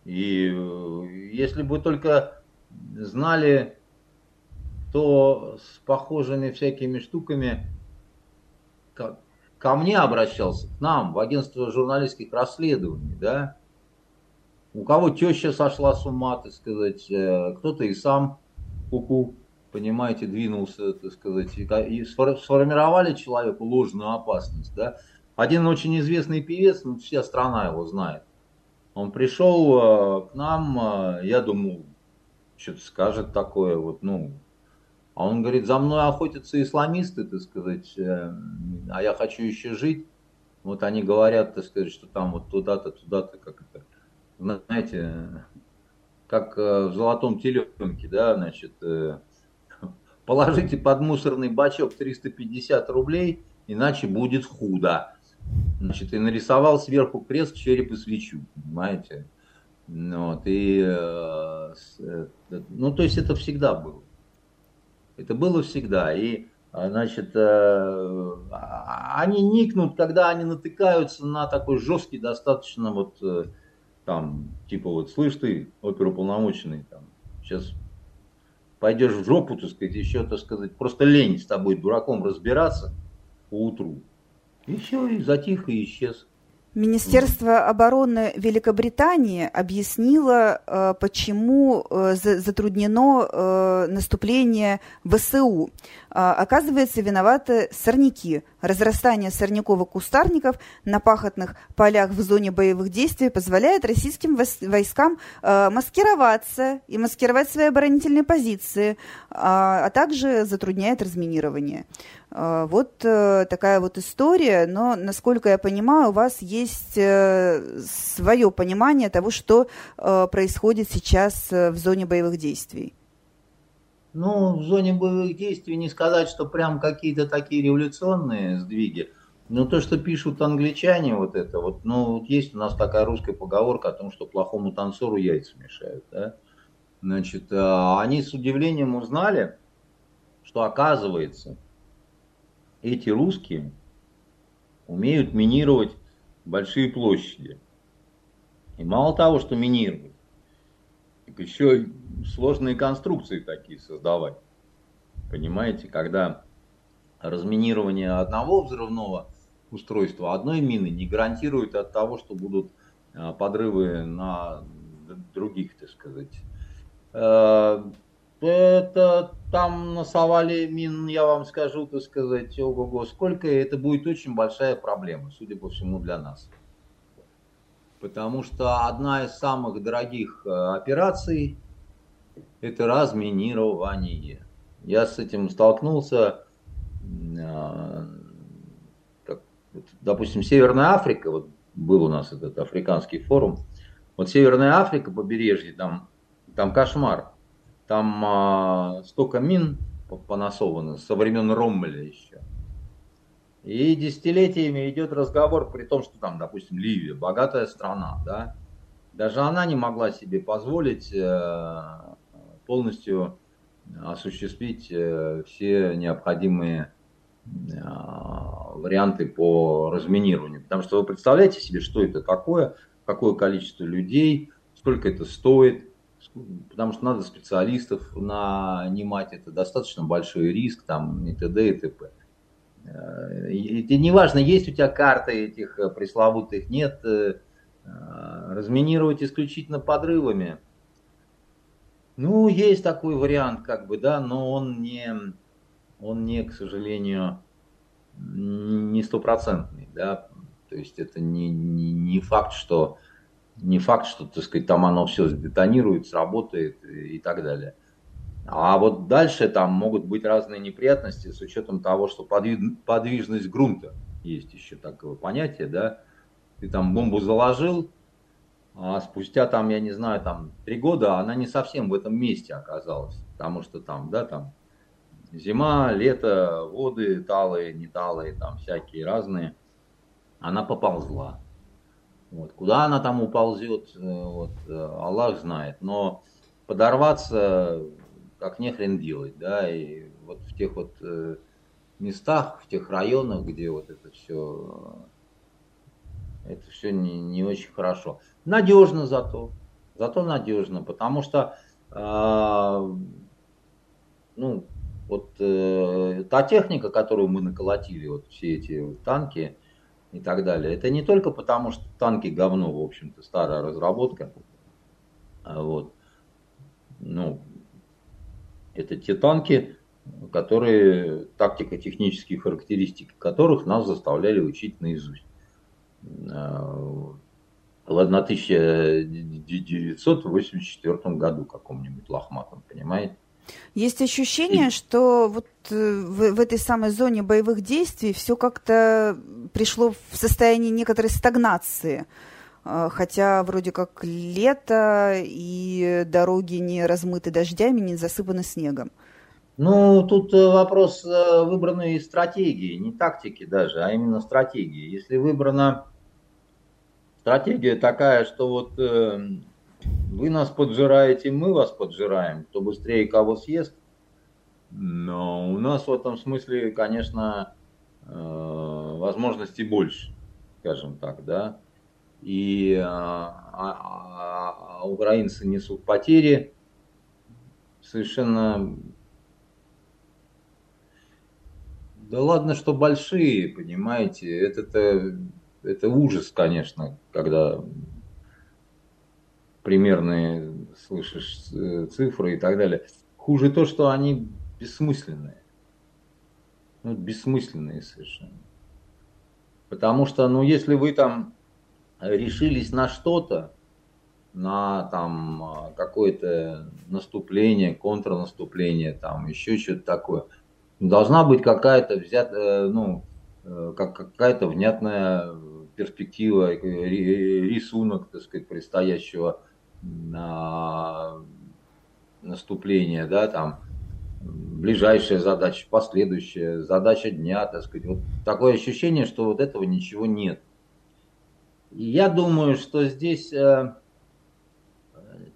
и э, если бы только знали, кто с похожими всякими штуками ко мне обращался, к нам, в агентство журналистских расследований, да, у кого теща сошла с ума, так сказать, э, кто-то и сам куку, понимаете, двинулся, так сказать, и сформировали человеку ложную опасность, да. Один очень известный певец, ну, вся страна его знает. Он пришел э, к нам, э, я думал, что-то скажет такое, вот, ну, а он говорит, за мной охотятся исламисты, так сказать, а я хочу еще жить. Вот они говорят, так сказать, что там вот туда-то, туда-то, как это, знаете, как э, в золотом теленке, да, значит, э, положите под мусорный бачок 350 рублей, иначе будет худо. Значит, и нарисовал сверху крест, череп и свечу, понимаете? Вот, и, э, ну, то есть это всегда было. Это было всегда. И, значит, а, они никнут, когда они натыкаются на такой жесткий достаточно вот там, типа вот, слышь ты, оперуполномоченный, там, сейчас пойдешь в жопу, так сказать, еще, так сказать, просто лень с тобой, дураком, разбираться по утру. И все, и затих, и исчез. Министерство обороны Великобритании объяснило, э, почему э, затруднено э, наступление ВСУ. Оказывается, виноваты сорняки. Разрастание сорняковых кустарников на пахотных полях в зоне боевых действий позволяет российским войскам маскироваться и маскировать свои оборонительные позиции, а также затрудняет разминирование. А, вот э, такая вот история, но, насколько я понимаю, у вас есть э, свое понимание того, что э, происходит сейчас в зоне боевых действий. Ну, в зоне боевых действий не сказать, что прям какие-то такие революционные сдвиги. Но то, что пишут англичане, вот это вот, ну, вот есть у нас такая русская поговорка о том, что плохому танцору яйца мешают, да. Значит, а, они с удивлением узнали, что оказывается, эти русские умеют минировать большие площади. И мало того, что минировать, так еще сложные конструкции такие создавать. Понимаете, когда разминирование одного взрывного устройства, одной мины не гарантирует от того, что будут а, подрывы на других, так сказать. Э, это там насовали мин, я вам скажу, так сказать, ого-го, сколько, это будет очень большая проблема, судя по всему, для нас. Потому что одна из самых дорогих э, операций – это разминирование. Я с этим столкнулся, как, допустим, Северная Африка, вот был у нас этот африканский форум, вот Северная Африка, побережье, там, там кошмар – там а, столько мин понасовано со времен Роммеля еще. И десятилетиями идет разговор, при том, что там, допустим, Ливия, богатая страна, да, даже она не могла себе позволить э, полностью осуществить э, все необходимые э, варианты по разминированию. Потому что вы представляете себе, что это такое, какое количество людей, сколько это стоит, потому что надо специалистов нанимать, это достаточно большой риск, там, и т.д. и т.п. Э, и, неважно, есть у тебя карты этих э, пресловутых, нет, э, разминировать исключительно подрывами. Ну, есть такой вариант, как бы, да, но он не, он не, к сожалению, не стопроцентный, да, то есть это не, не, не факт, что не факт, что, так сказать, там оно все сдетонирует, сработает и так далее. А вот дальше там могут быть разные неприятности с учетом того, что подвижность грунта есть еще такое понятие, да. Ты там бомбу заложил, а спустя там, я не знаю, там три года она не совсем в этом месте оказалась, потому что там, да, там зима, лето, воды талые, не талые, там всякие разные. Она поползла. Вот. Куда она там уползет, э, вот, э, Аллах знает. Но подорваться как не хрен делать, да, и вот в тех вот э, местах, в тех районах, где вот это все, это все не, не очень хорошо. Надежно зато, зато надежно, потому что, э, ну, вот э, та техника, которую мы наколотили, вот все эти танки и так далее, это не только потому, что танки говно, в общем-то, старая разработка, а вот, ну, это те танки, которые, тактико-технические характеристики которых нас заставляли учить наизусть. В 1984 году каком-нибудь лохматом, понимаете? Есть ощущение, что вот э, в, в этой самой зоне боевых действий все как-то пришло в состояние некоторой стагнации. А, хотя вроде как лето, и дороги не размыты дождями, не засыпаны снегом. Ну, тут э, вопрос э, выбранной стратегии, не тактики даже, а именно стратегии. Если выбрана стратегия такая, что вот вы нас поджираете, мы вас поджираем, кто быстрее кого съест. Но у нас в этом смысле, конечно, э, возможностей больше, скажем так, да. И а, а, а украинцы несут потери совершенно да ладно, что большие, понимаете, это, это ужас, конечно, когда примерные слышишь э, цифры и так далее. Хуже то, что они бессмысленные. Ну, бессмысленные совершенно. Потому что, ну, если вы там решились на что-то, на там какое-то наступление, контрнаступление, там еще что-то такое, должна быть какая-то взята, э, ну, э, как какая-то внятная перспектива, рисунок, так сказать, предстоящего на наступление, да, там, ближайшая задача, последующая, задача дня, так сказать. Вот такое ощущение, что вот этого ничего нет. Я думаю, что здесь э,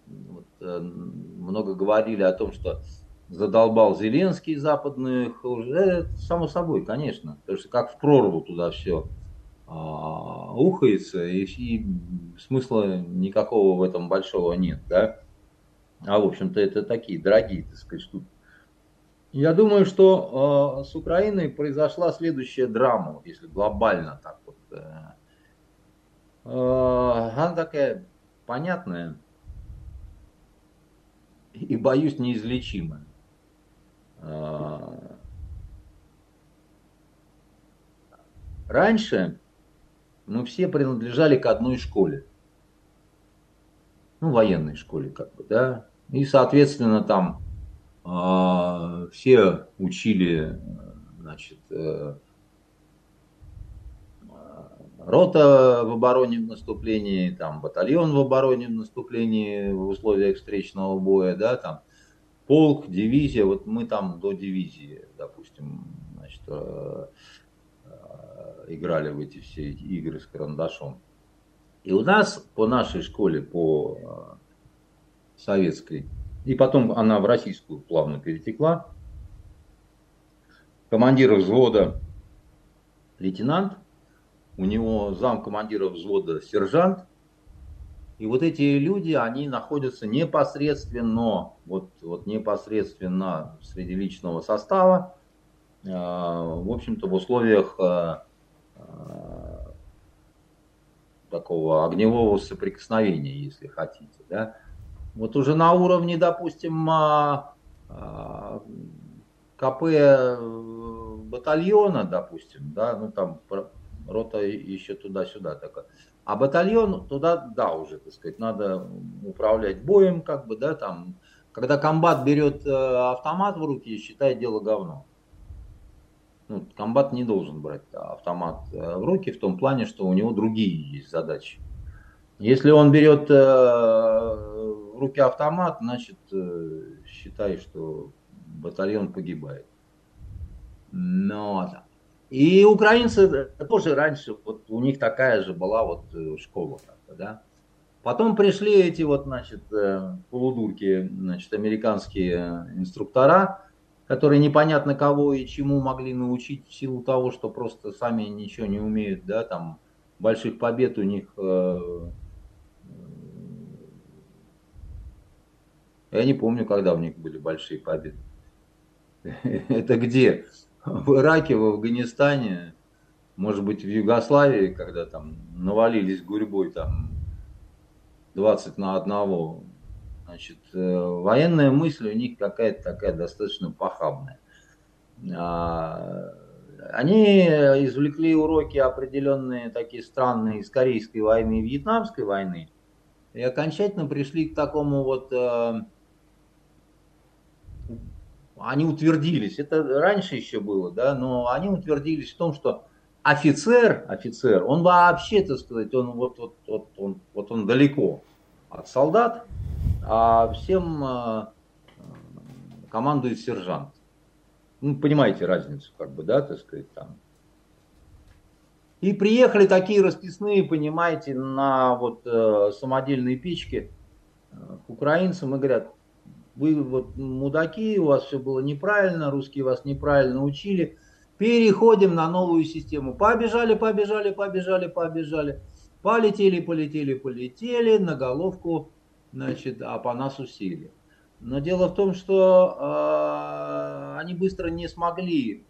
вот, э, много говорили о том, что задолбал Зеленский западных, уже само собой, конечно, потому что как в прорву туда все ухается, и, и смысла никакого в этом большого нет, да. А в общем-то это такие дорогие, так сказать, штуки. Я думаю, что э, с Украиной произошла следующая драма, если глобально так вот. Э, э, она такая понятная и, боюсь, неизлечимая. Э, раньше мы все принадлежали к одной школе. Ну, военной школе, как бы, да. И, соответственно, там э, все учили, значит, э, рота в обороне в наступлении, там батальон в обороне в наступлении в условиях встречного боя, да, там полк, дивизия, вот мы там до дивизии, допустим, значит, э, играли в эти все игры с карандашом. И у нас по нашей школе, по э, советской, и потом она в российскую плавно перетекла, командир взвода лейтенант, у него зам командира взвода сержант, и вот эти люди, они находятся непосредственно, вот, вот непосредственно среди личного состава, э, в общем-то, в условиях Э, такого огневого соприкосновения, если хотите. Да? Вот уже на уровне, допустим, а, а, КП э, батальона, допустим, да, ну там рота еще туда-сюда такая. А батальон туда, да, уже, так сказать, надо управлять боем, как бы, да, там. Когда комбат берет э, автомат в руки, считай дело говно. Ну, комбат не должен брать автомат э, в руки в том плане, что у него другие есть задачи. Если он берет э, в руки автомат, значит, считай, что батальон погибает. Но и украинцы тоже раньше, вот у них такая же была вот э, школа, да. Потом пришли эти вот, значит, э, полудурки, значит, американские инструктора, которые непонятно кого и чему могли научить в силу того, что просто сами ничего не умеют, да, там больших побед у них э, я не помню, когда у них были большие победы. Это где? в Ираке, в Афганистане, может быть, в Югославии, когда там навалились гурьбой там 20 на одного, значит, э, военная мысль у них какая-то такая достаточно похабная. А, они извлекли уроки определенные такие странные из Корейской войны и Вьетнамской войны и окончательно пришли к такому вот э, они утвердились, это раньше еще было, да, но они утвердились в том, что офицер, офицер, он вообще, так сказать, он вот, вот, вот, он, вот он далеко от солдат, а всем э, командует сержант. Ну, понимаете разницу, как бы, да, так сказать, там. И приехали такие расписные, понимаете, на вот э, самодельные печки э, к украинцам и говорят, вы вот мудаки, у вас все было неправильно, русские вас неправильно учили, переходим на новую систему. Побежали, побежали, побежали, побежали, полетели, полетели, полетели, на головку, значит, а по нас усили. Но дело в том, что э, они быстро не смогли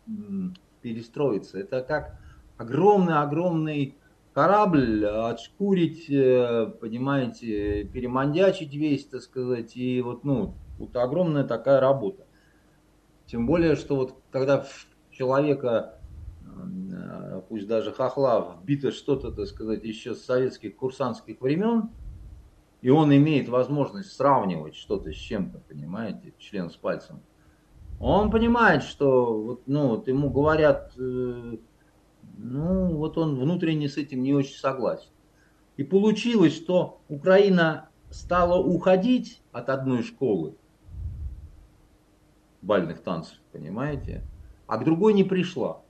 перестроиться. Это как огромный-огромный корабль отшкурить, э, понимаете, перемандячить весь, так сказать, и вот, ну, вот огромная такая работа. Тем более, что вот когда человека, э, пусть даже хохла, вбито что-то, так сказать, еще с советских курсантских времен, и он имеет возможность сравнивать что-то с чем-то, понимаете, член с пальцем, он понимает, что вот, ну, вот ему говорят, э, ну, вот он внутренне с этим не очень согласен. И получилось, что Украина стала уходить от одной школы, бальных танцев, понимаете? А к другой не пришла.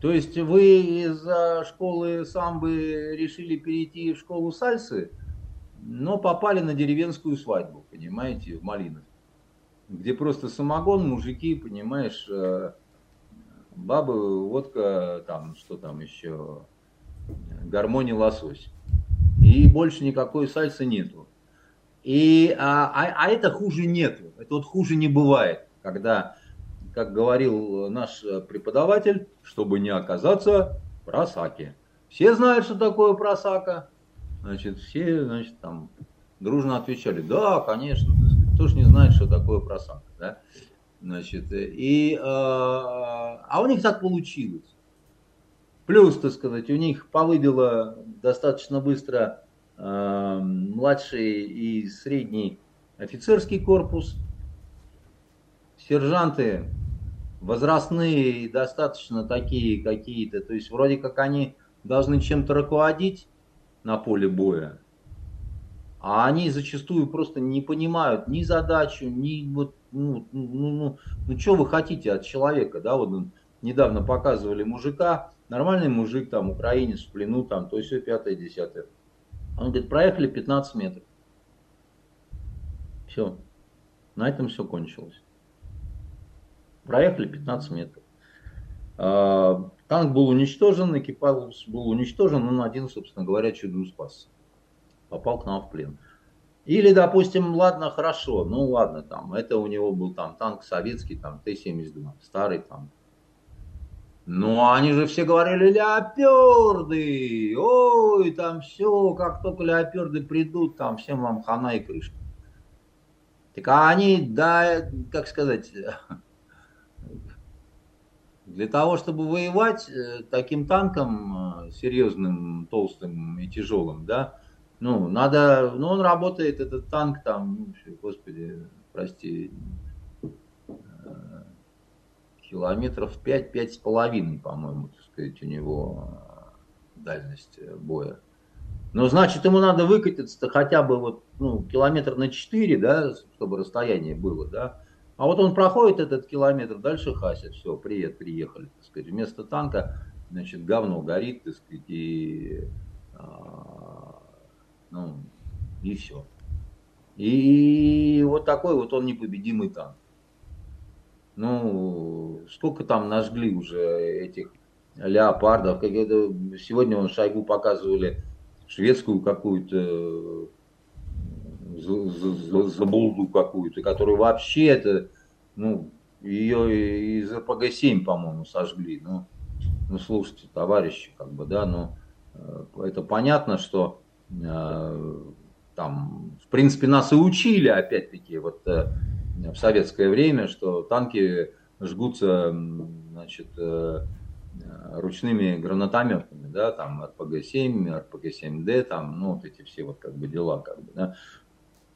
То есть вы из школы самбы решили перейти в школу сальсы, но попали на деревенскую свадьбу, понимаете, в Малинов. Где просто самогон, мужики, понимаешь, э, бабы, водка, там, что там еще, гармония лосось. И больше никакой сальсы нету. И, а, а, а это хуже нету. Это вот хуже не бывает, когда, как говорил наш преподаватель, чтобы не оказаться просаки. Все знают, что такое просака. Значит, все, значит, там дружно отвечали, да, конечно, кто ж не знает, что такое просака, да? Значит, и, э, а у них так получилось. Плюс, так сказать, у них повыбило достаточно быстро э, младший и средний офицерский корпус, сержанты возрастные и достаточно такие какие-то, то есть вроде как они должны чем-то руководить на поле боя, а они зачастую просто не понимают ни задачу, ни вот, ну, ну, ну, ну, ну что вы хотите от человека, да, вот недавно показывали мужика, нормальный мужик, там, украинец в плену, там, то есть все пятое, десятое. Он говорит, проехали 15 метров. Все. На этом все кончилось. Проехали 15 метров. А, танк был уничтожен, экипаж был уничтожен, он один, собственно говоря, чудом спасся. Попал к нам в плен. Или, допустим, ладно, хорошо, ну ладно, там, это у него был там танк советский, там, Т-72, старый танк. Ну, они же все говорили, леоперды, ой, там все, как только леоперды придут, там всем вам хана и крышка. Так они, да, как сказать, Для того, чтобы воевать э, таким танком э, серьезным, толстым и тяжелым, да, ну, надо, ну, он работает, этот танк там, ну, господи, прости, э, километров 5-5 с половиной, по-моему, так сказать, у него дальность боя. Ну, значит, ему надо выкатиться-то хотя бы вот, ну, километр на 4, да, чтобы расстояние было, да. А вот он проходит этот километр, дальше хасит, все, привет, приехали, так сказать. Вместо танка, значит, говно горит, так сказать, и, а, ну, и все. И вот такой вот он непобедимый танк. Ну, сколько там нажгли уже этих леопардов. Сегодня он Шойгу показывали шведскую какую-то забулду какую-то, которую вообще это, ну, ее из РПГ-7, по-моему, сожгли. Ну, ну, слушайте, товарищи, как бы, да, ну, э, это понятно, что э, там, в принципе, нас и учили, опять-таки, вот э, в советское время, что танки жгутся, значит, э, ручными гранатометами, да, там РПГ-7, РПГ-7Д, там, ну, вот эти все вот как бы дела, как бы, да.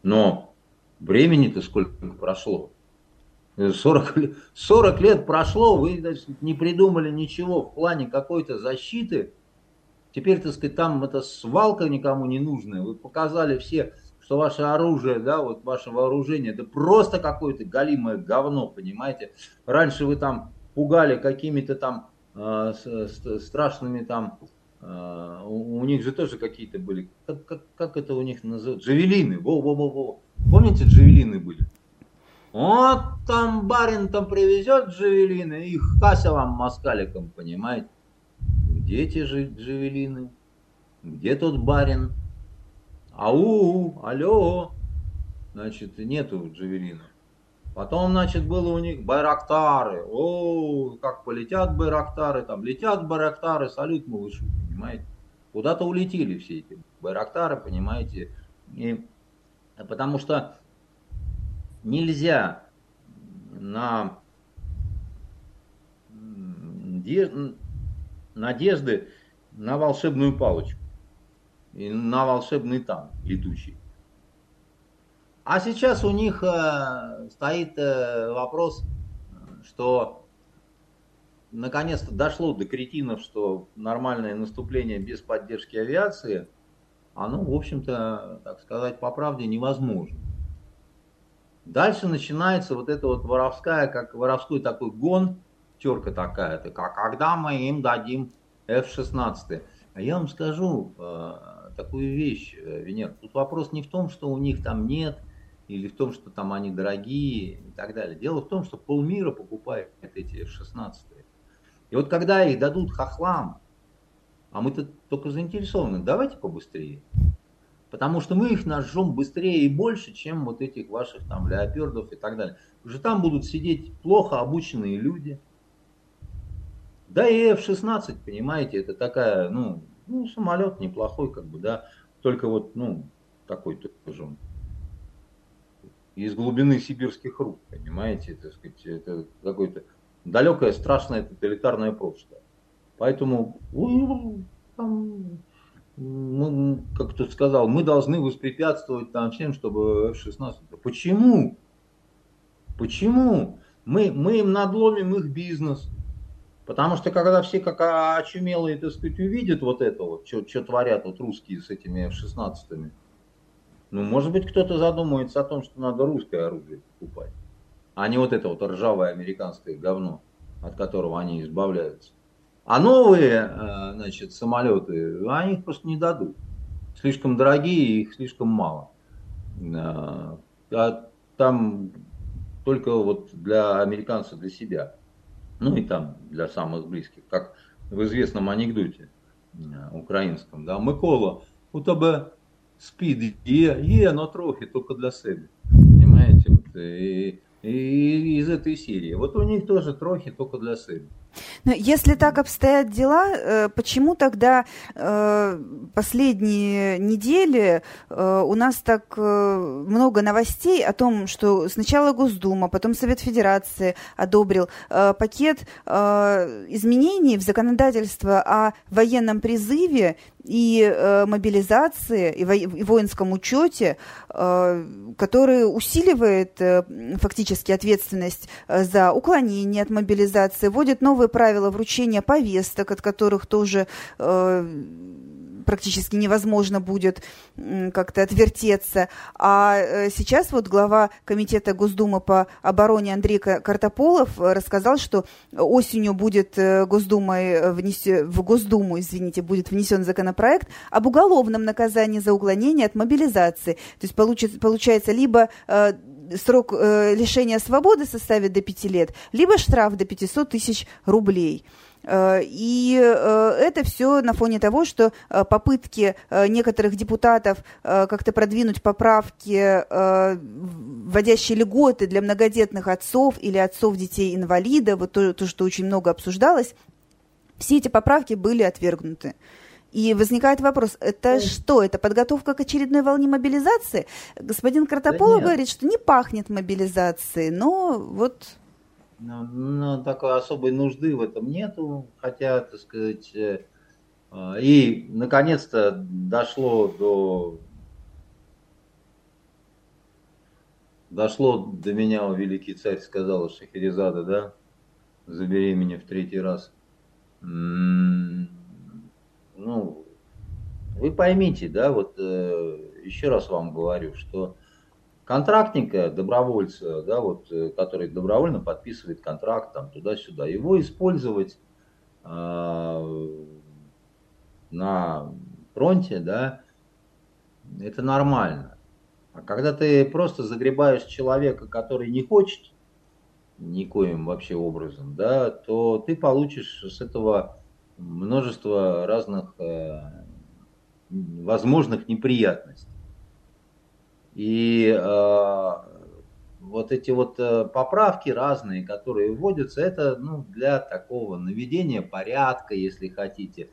Но времени-то сколько прошло? 40, 40 лет прошло, вы значит, не придумали ничего в плане какой-то защиты. Теперь, так сказать, там эта свалка никому не нужная. Вы показали все, что ваше оружие, да, вот ваше вооружение, это просто какое-то галимое говно, понимаете. Раньше вы там пугали какими-то там э, страшными там у, у них же тоже какие-то были, как, как, как это у них называют, джавелины, во, во, во, во. Помните, джавелины были? Вот там барин там привезет джавелины, и хася вам москаликом, понимаете? Где эти же джавелины? Где тот барин? Ау, алло. Значит, нету джавелинов. Потом, значит, было у них байрактары. О, как полетят байрактары, там летят байрактары, салют малышу понимаете? Куда-то улетели все эти байрактары, понимаете? И, потому что нельзя на надежды на волшебную палочку и на волшебный танк летучий. А сейчас у них э, стоит э, вопрос, что наконец-то дошло до кретинов, что нормальное наступление без поддержки авиации, оно, в общем-то, так сказать, по правде невозможно. Дальше начинается вот эта вот воровская, как воровской такой гон, терка такая, это как когда мы им дадим F-16. А я вам скажу э, такую вещь, э, Венер. Тут вопрос не в том, что у них там нет, или в том, что там они дорогие и так далее. Дело в том, что полмира покупает эти F-16. И вот когда их дадут хохлам, а мы-то только заинтересованы, давайте побыстрее. Потому что мы их нажжем быстрее и больше, чем вот этих ваших там леопердов и так далее. Уже там будут сидеть плохо обученные люди. Да и F-16, понимаете, это такая, ну, ну, самолет неплохой, как бы, да, только вот, ну, такой тоже он из глубины сибирских рук, понимаете, так сказать, это какой-то далекое страшное тоталитарное прошлое. Поэтому, там, мы, как кто сказал, мы должны воспрепятствовать там всем, чтобы F-16. Почему? Почему? Мы, мы им надломим их бизнес. Потому что когда все как очумелые, так сказать, увидят вот это вот, что творят вот русские с этими F-16, ну, может быть, кто-то задумается о том, что надо русское оружие покупать а не вот это вот ржавое американское говно, от которого они избавляются. А новые, э, значит, самолеты, они их просто не дадут. Слишком дорогие, их слишком мало. Э, а там только вот для американцев, для себя. Ну и там для самых близких. Как в известном анекдоте э, украинском. Да, Микола, у тебя спид є, є, но трохи, только для себя. Понимаете? Вот, и из этой серии. Вот у них тоже трохи только для сына. Но если так обстоят дела, э, почему тогда э, последние недели э, у нас так много новостей о том, что сначала Госдума, потом Совет Федерации одобрил пакет изменений в законодательство о военном призыве и э, мобилизации, и, во, и воинском учете, э, который усиливает э, фактически ответственность за уклонение от мобилизации, вводит новые правила вручения повесток, от которых тоже практически невозможно будет как-то отвертеться. А э, сейчас вот глава Комитета Госдумы по обороне Андрей Картополов рассказал, что осенью будет э, Госдумой внесен, в Госдуму, извините, будет внесен законопроект об уголовном наказании за уклонение от мобилизации. То есть получится, получается либо э, срок лишения свободы составит до 5 лет, либо штраф до 500 тысяч рублей. Э, и э, это все на фоне того, что э, попытки некоторых депутатов как-то продвинуть поправки, вводящие льготы для многодетных отцов или отцов детей-инвалидов, вот то, то, что очень много обсуждалось, все эти поправки были отвергнуты. И возникает вопрос, это что, это подготовка к очередной волне мобилизации? Господин Картополов да говорит, что не пахнет мобилизацией, но вот но, но такой особой нужды в этом нету, хотя, так сказать, э, э, и наконец-то дошло до дошло до меня, великий царь сказал Шахерезада, да, забеременев в третий раз. Ну, вы поймите, да, вот э, еще раз вам говорю, что контрактника, добровольца, да, вот, э, который добровольно подписывает контракт там туда-сюда, его использовать э, на фронте, да, это нормально. А когда ты просто загребаешь человека, который не хочет никоим вообще образом, да, то ты получишь с этого множество разных э, возможных неприятностей. И э, вот эти вот э, поправки разные, которые вводятся, это ну, для такого наведения порядка, если хотите,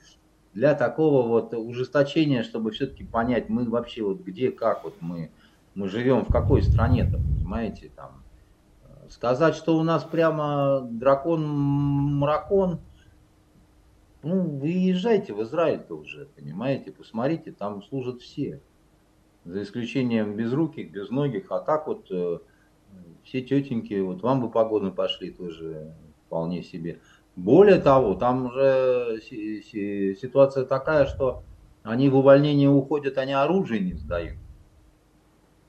для такого вот ужесточения, чтобы все-таки понять, мы вообще вот где, как вот мы, мы живем, в какой стране-то, понимаете, там. Сказать, что у нас прямо дракон-маракон, ну, вы езжайте в Израиль-то уже, понимаете, посмотрите, там служат все за исключением безруких, безногих, а так вот э, все тетеньки, вот вам бы погоды пошли тоже вполне себе. Более того, там уже ситуация такая, что они в увольнение уходят, они оружие не сдают.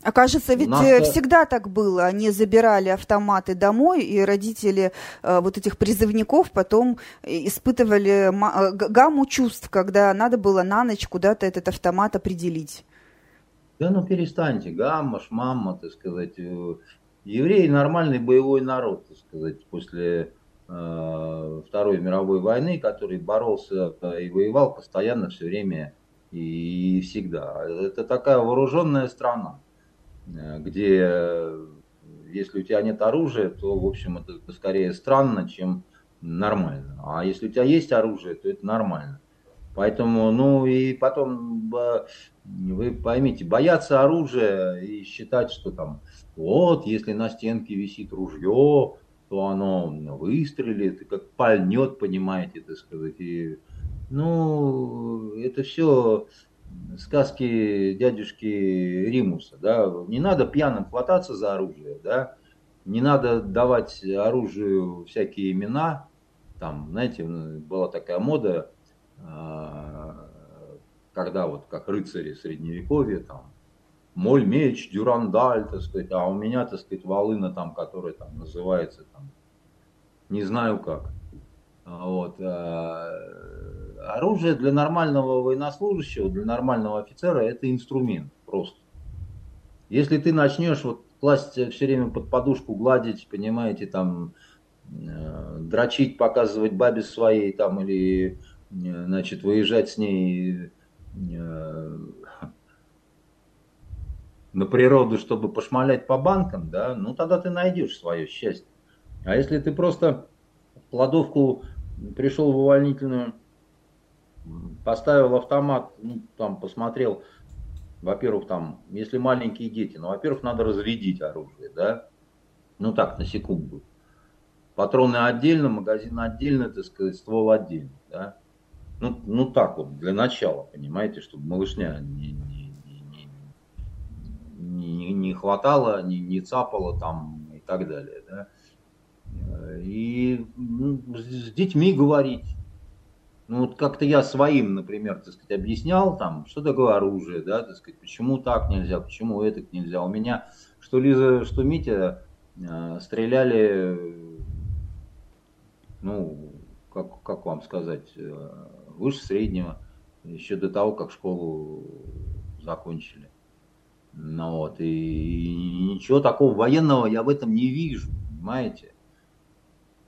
А кажется, ведь нас... Э, всегда так было. Они забирали автоматы домой, и родители э, вот этих призывников потом испытывали э, гамму чувств, когда надо было на ночь куда-то этот автомат определить. Да ну перестаньте, гамма, шмамма, так сказать. Э, евреи нормальный боевой народ, так сказать, после э, Второй мировой войны, который боролся и воевал постоянно все время и всегда. Это такая вооруженная страна, э, где если у тебя нет оружия, то, в общем, это скорее странно, чем нормально. А если у тебя есть оружие, то это нормально. Поэтому, ну и потом вы поймите, бояться оружия и считать, что там, вот, если на стенке висит ружье, то оно выстрелит, как пальнет, понимаете, так сказать. И, ну, это все сказки дядюшки Римуса, да. Не надо пьяным хвататься за оружие, да. Не надо давать оружию всякие имена. Там, знаете, была такая мода, когда вот как рыцари средневековья, там, мой меч, дюрандаль, так сказать, а у меня, так сказать, волына там, которая там называется там, не знаю как. А, вот. А, оружие для нормального военнослужащего, для нормального офицера это инструмент просто. Если ты начнешь вот класть все время под подушку, гладить, понимаете, там, э, дрочить, показывать бабе своей там или э, значит, выезжать с ней Э, на природу, чтобы пошмалять по банкам, да, ну тогда ты найдешь свое счастье. А если ты просто в кладовку пришел в увольнительную, поставил автомат, ну, там посмотрел, во-первых, там, если маленькие дети, ну, во-первых, надо разрядить оружие, да, ну так, на секунду. Патроны отдельно, магазин отдельно, так сказать, ствол отдельно, да. Ну, ну так вот, для начала, понимаете, чтобы малышня не, не, не, не, не хватало, не, не цапало там и так далее, да. И ну, с детьми говорить. Ну, вот как-то я своим, например, так сказать, объяснял там, что такое оружие, да, так сказать, почему так нельзя, почему это нельзя. У меня, что Лиза, что Митя э, стреляли, ну, как, как вам сказать, э, выше среднего, еще до того, как школу закончили. Ну вот, и, и ничего такого военного я в этом не вижу, понимаете?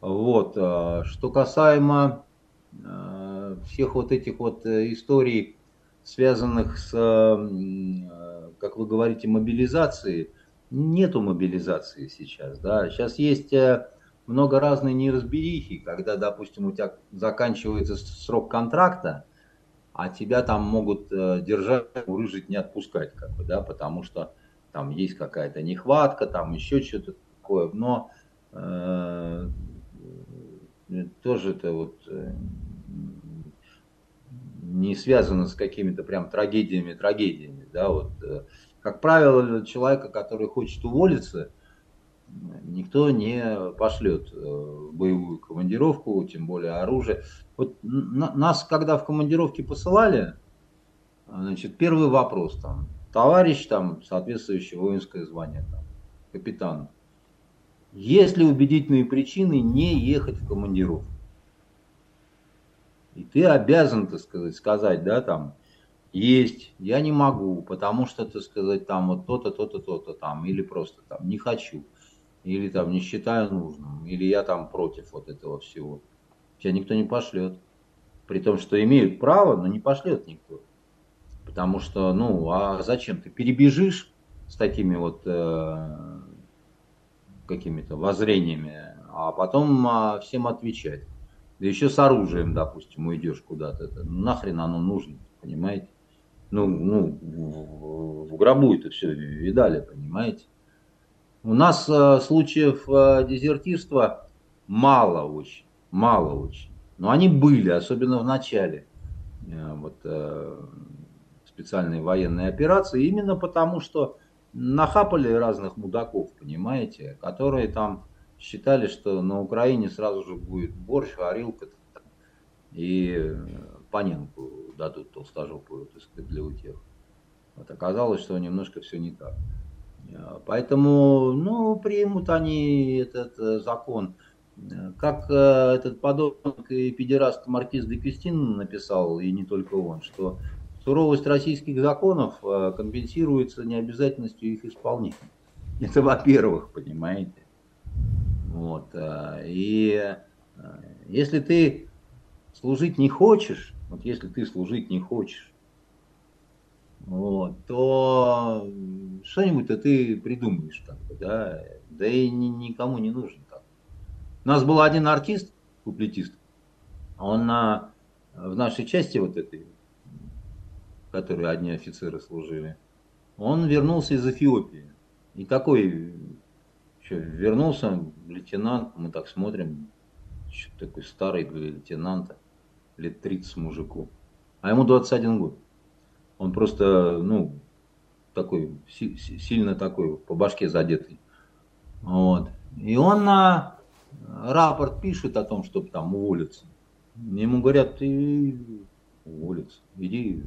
Вот. А, что касаемо а, всех вот этих вот э, историй, связанных с, а, как вы говорите, мобилизацией, нету мобилизации сейчас. Да? Сейчас есть э, много разной неразберихи, когда, допустим, у тебя заканчивается срок контракта, а тебя там могут э, держать, урыжить, не отпускать, как бы, да, потому что там есть какая-то нехватка, там еще что-то такое. Но Э, тоже это вот э, не связано с какими-то прям трагедиями, трагедиями, да, вот, э, как правило, человека, который хочет уволиться, никто не пошлет в боевую командировку, тем более оружие. Вот нас, когда в командировке посылали, значит, первый вопрос там, товарищ там, соответствующее воинское звание, там, капитан, есть ли убедительные причины не ехать в командировку? И ты обязан, так сказать, сказать, да, там, есть, я не могу, потому что, так сказать, там вот то-то, то-то, то-то там, или просто там не хочу, или там не считаю нужным, или я там против вот этого всего. Тебя никто не пошлет. При том, что имеют право, но не пошлет никто. Потому что, ну, а зачем ты перебежишь с такими вот э, какими-то воззрениями, а потом а, всем отвечать. Да еще с оружием, допустим, уйдешь куда-то. Это, нахрен оно нужно, понимаете? Ну, ну в, в гробу это все видали, понимаете? У нас а, случаев а, дезертирства мало очень, мало очень. Но они были, особенно в начале а, вот, а, специальной военной операции, именно потому что нахапали разных мудаков, понимаете, которые там считали, что на Украине сразу же будет борщ, горилка и паненку дадут толстожопую, так сказать, для утех. Вот оказалось, что немножко все не так. Поэтому, ну, примут они этот э, закон. Как э, этот подобник и педераст Маркиз де Кюстин написал, и не только он, что суровость российских законов э, компенсируется необязательностью их исполнения. Это во-первых, понимаете. Вот. И если ты служить не хочешь, вот если ты служить не хочешь, вот, то что-нибудь-то ты придумаешь, как бы, да, да и ни, никому не нужен так. У нас был один артист, куплетист, он на, в нашей части вот этой которой одни офицеры служили, он вернулся из Эфиопии. И такой, что, вернулся лейтенант, мы так смотрим, такой старый для лейтенанта, лет 30 мужику, а ему 21 год. Он просто, ну, такой, сильно такой, по башке задетый. Вот. И он на рапорт пишет о том, чтобы там уволиться. Ему говорят, ты уволиться, иди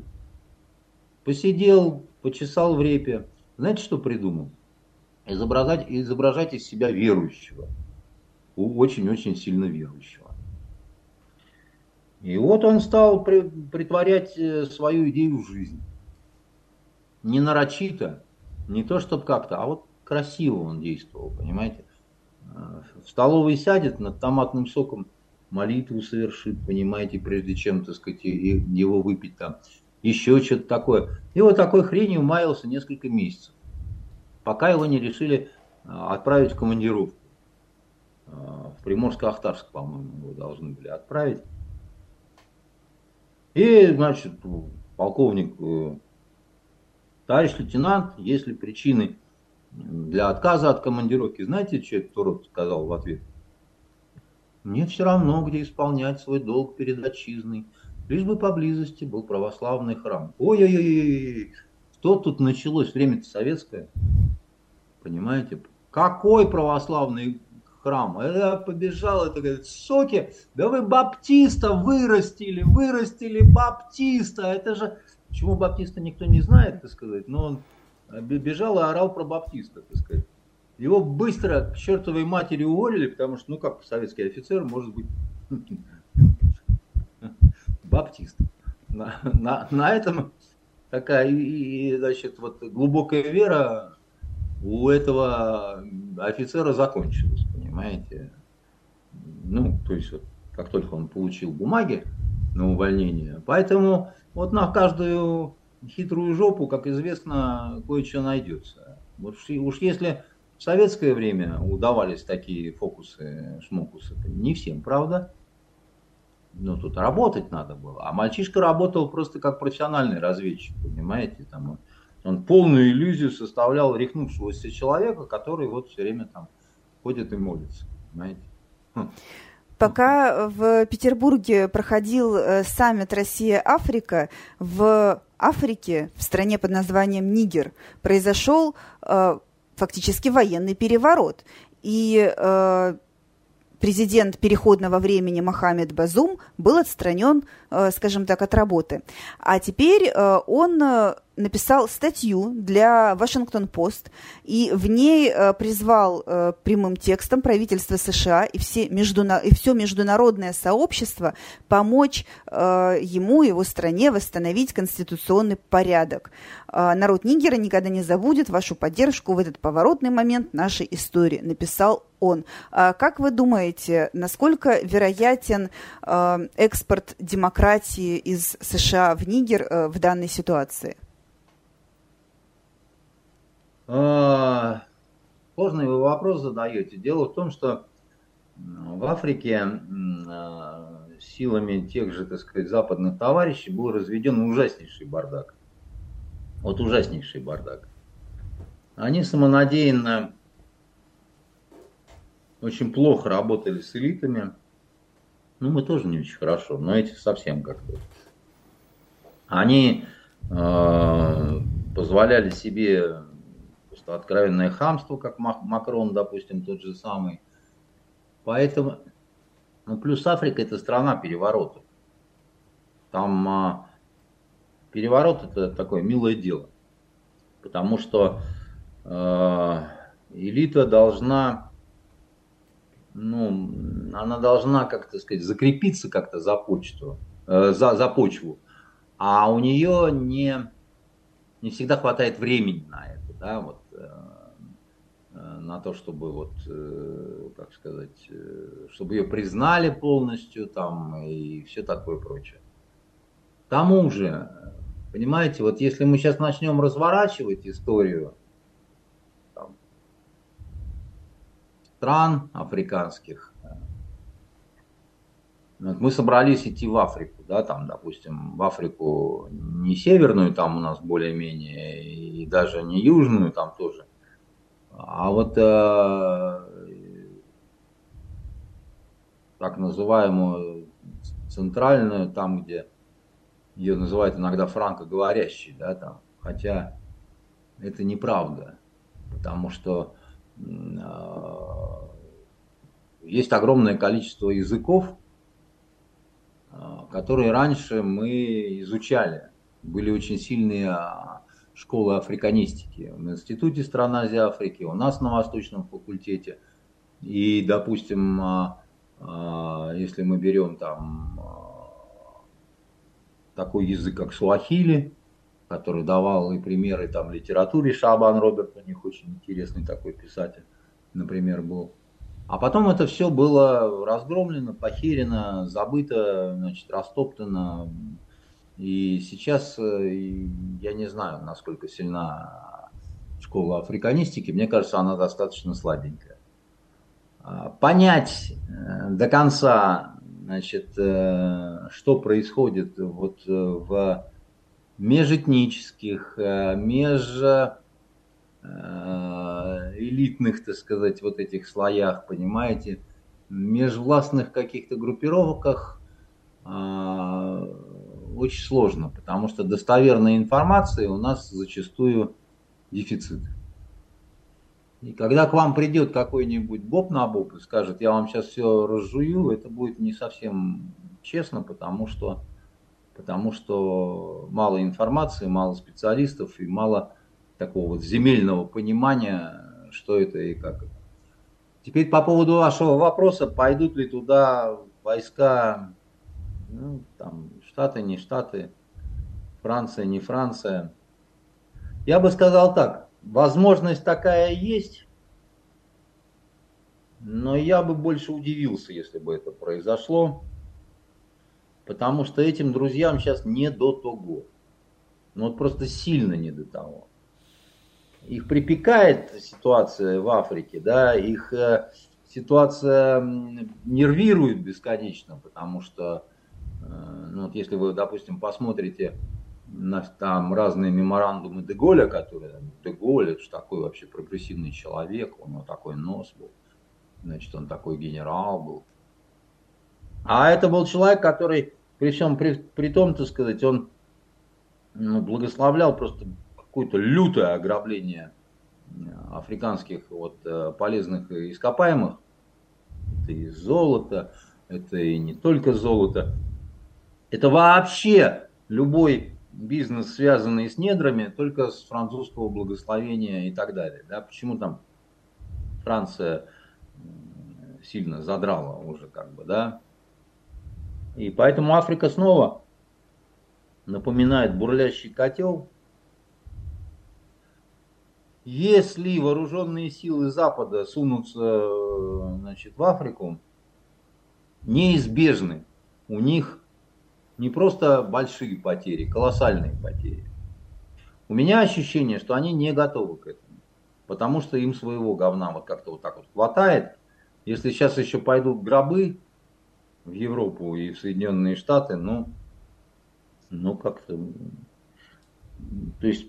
Посидел, почесал в репе. Знаете, что придумал? Изображать, изображать из себя верующего. Очень-очень сильно верующего. И вот он стал притворять э, свою идею в жизнь. Не нарочито, не то чтобы как-то, а вот красиво он действовал, понимаете. Э, в столовой сядет, над томатным соком молитву совершит, понимаете, прежде чем, так сказать, его выпить там еще что-то такое. И вот такой хренью маялся несколько месяцев, пока его не решили а, отправить в командировку. в Приморско-Ахтарск, по-моему, его должны были отправить. И, значит, полковник, товарищ лейтенант, если причины для отказа от командировки, знаете, что этот урод сказал в ответ? Мне все равно, где исполнять свой долг перед отчизной, лишь бы поблизости был православный храм. Ой-ой-ой, что тут началось? Время-то советское. Понимаете? Какой православный храм? Я побежал, это говорит, соки, да вы баптиста вырастили, вырастили баптиста. Это же, почему баптиста никто не знает, так сказать, но он бежал и орал про баптиста, так сказать. Его быстро к чертовой матери уволили, потому что, ну как советский офицер может быть баптист. На, на этом такая, и, значит, вот глубокая вера у этого офицера закончилась, понимаете. Ну, то есть, вот, как только он получил бумаги на увольнение. Поэтому вот на каждую хитрую жопу, как известно, кое-что найдется. Вот уж если в советское время удавались такие фокусы, шмокусы, не всем, правда. Но тут работать надо было. А мальчишка работал просто как профессиональный разведчик, понимаете? Там он, он полную иллюзию составлял рехнувшегося человека, который вот все время там ходит и молится, понимаете? Хм. Пока в Петербурге проходил э, саммит Россия-Африка, в Африке, в стране под названием Нигер, произошел э, фактически военный переворот. И э, президент переходного времени Мохаммед Базум был отстранен, э, скажем так, от работы. А теперь э, он э, написал статью для Вашингтон-Пост и в ней призвал прямым текстом правительство США и, все междуна... и все международное сообщество помочь ему, его стране восстановить конституционный порядок. Народ Нигера никогда не забудет вашу поддержку в этот поворотный момент нашей истории, написал он. А как вы думаете, насколько вероятен э, экспорт демократии из США в Нигер э, в данной ситуации? А, сложный вы вопрос задаете. Дело в том, что в Африке а, силами тех же, так сказать, западных товарищей был разведен ужаснейший бардак. Вот ужаснейший бардак. Они самонадеянно очень плохо работали с элитами. Ну, мы тоже не очень хорошо, но эти совсем как-то. Они э, позволяли себе просто откровенное хамство, как Макрон, допустим, тот же самый. Поэтому, ну плюс Африка это страна переворотов. Там а, переворот это такое милое дело. Потому что э, элита должна, ну, она должна, как то сказать, закрепиться как-то за почту, э, за, за почву. А у нее не, не всегда хватает времени на это. Да, вот на то, чтобы вот, э, как сказать, э, чтобы ее признали полностью там и все такое прочее. К тому же, понимаете, вот если мы сейчас начнем разворачивать историю стран африканских, вот мы собрались идти в Африку, да, там, допустим, в Африку не северную, там у нас более-менее, и даже не южную, там тоже – а вот э, так называемую центральную, там, где ее называют иногда франкоговорящей, да, там, хотя это неправда, потому что э, есть огромное количество языков, э, которые раньше мы изучали, были очень сильные школы африканистики в Институте стран Азии Африки, у нас на Восточном факультете. И, допустим, а, а, если мы берем там а, такой язык, как суахили, который давал и примеры там литературе, Шабан Роберт, у них очень интересный такой писатель, например, был. А потом это все было разгромлено, похерено, забыто, значит, растоптано, и сейчас э, я не знаю, насколько сильна школа африканистики. Мне кажется, она достаточно слабенькая. понять до конца, значит, что происходит вот в межэтнических, меж элитных, так сказать, вот этих слоях, понимаете, межвластных каких-то группировках э, очень сложно, потому что достоверной информации у нас зачастую дефицит. И когда к вам придет какой-нибудь боб на боб и скажет, я вам сейчас все разжую, это будет не совсем честно, потому что, потому что мало информации, мало специалистов и мало такого вот земельного понимания, что это и как. Теперь по поводу вашего вопроса, пойдут ли туда войска, ну, там, Штаты, не Штаты, Франция, не Франция. Я бы сказал так, возможность такая есть, но я бы больше удивился, если бы это произошло, потому что этим друзьям сейчас не до того. Ну вот просто сильно не до того их припекает ситуация в Африке, да, их э, ситуация нервирует бесконечно, потому что, э, ну, вот если вы, допустим, посмотрите на там разные меморандумы Деголя, которые, Деголь, это же такой вообще прогрессивный человек, у него такой нос был, значит, он такой генерал был. А это был человек, который, при всем при, при том, так сказать, он ну, благословлял просто какое-то лютое ограбление э, африканских вот, э, полезных ископаемых. Это и золото, это и не только золото. Это вообще любой бизнес, связанный с недрами, только с французского благословения и так далее. Да? Почему там Франция сильно задрала уже как бы, да? И поэтому Африка снова напоминает бурлящий котел, если вооруженные силы Запада сунутся значит, в Африку, неизбежны у них не просто большие потери, колоссальные потери. У меня ощущение, что они не готовы к этому, потому что им своего говна вот как-то вот так вот хватает. Если сейчас еще пойдут гробы в Европу и в Соединенные Штаты, ну, ну как-то, то есть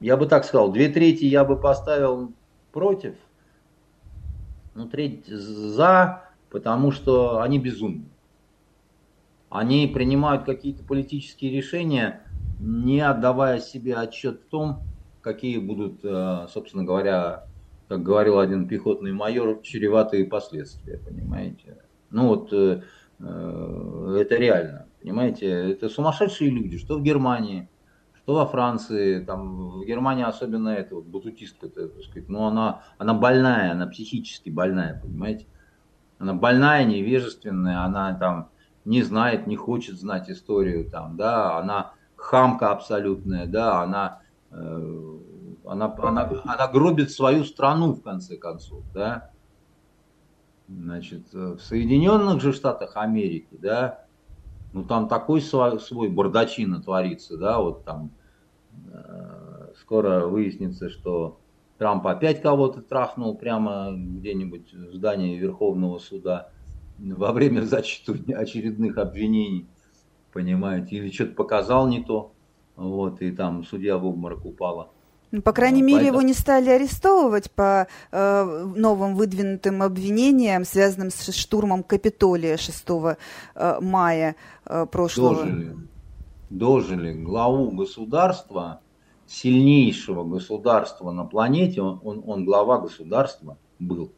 я бы так сказал, две трети я бы поставил против, ну треть за, потому что они безумны. Они принимают какие-то политические решения, не отдавая себе отчет в том, какие будут, э, собственно говоря, как говорил один пехотный майор, чреватые последствия, понимаете. Ну вот э, э, это реально, понимаете, это сумасшедшие люди, что в Германии, что во Франции, там, в Германии особенно это, вот бутутистка, так сказать, ну, она, она больная, она психически больная, понимаете? Она больная, невежественная, она там не знает, не хочет знать историю, там, да, она хамка абсолютная, да, она, э, она, она, она гробит свою страну, в конце концов, да. Значит, в Соединенных же Штатах Америки, да, ну там такой свой, свой бардачина творится, да, вот там Э, скоро выяснится, что Трамп опять кого-то трахнул прямо где-нибудь в здании Верховного суда во время зачета очередных обвинений, понимаете, или что-то показал не то, вот, и там судья в обморок упала. Ну, по крайней мере, Поэтому... его не стали арестовывать по э, новым выдвинутым обвинениям, связанным с штурмом Капитолия 6 э, мая э, прошлого. Дожили дожили главу государства, сильнейшего государства на планете, он, он, он глава государства был,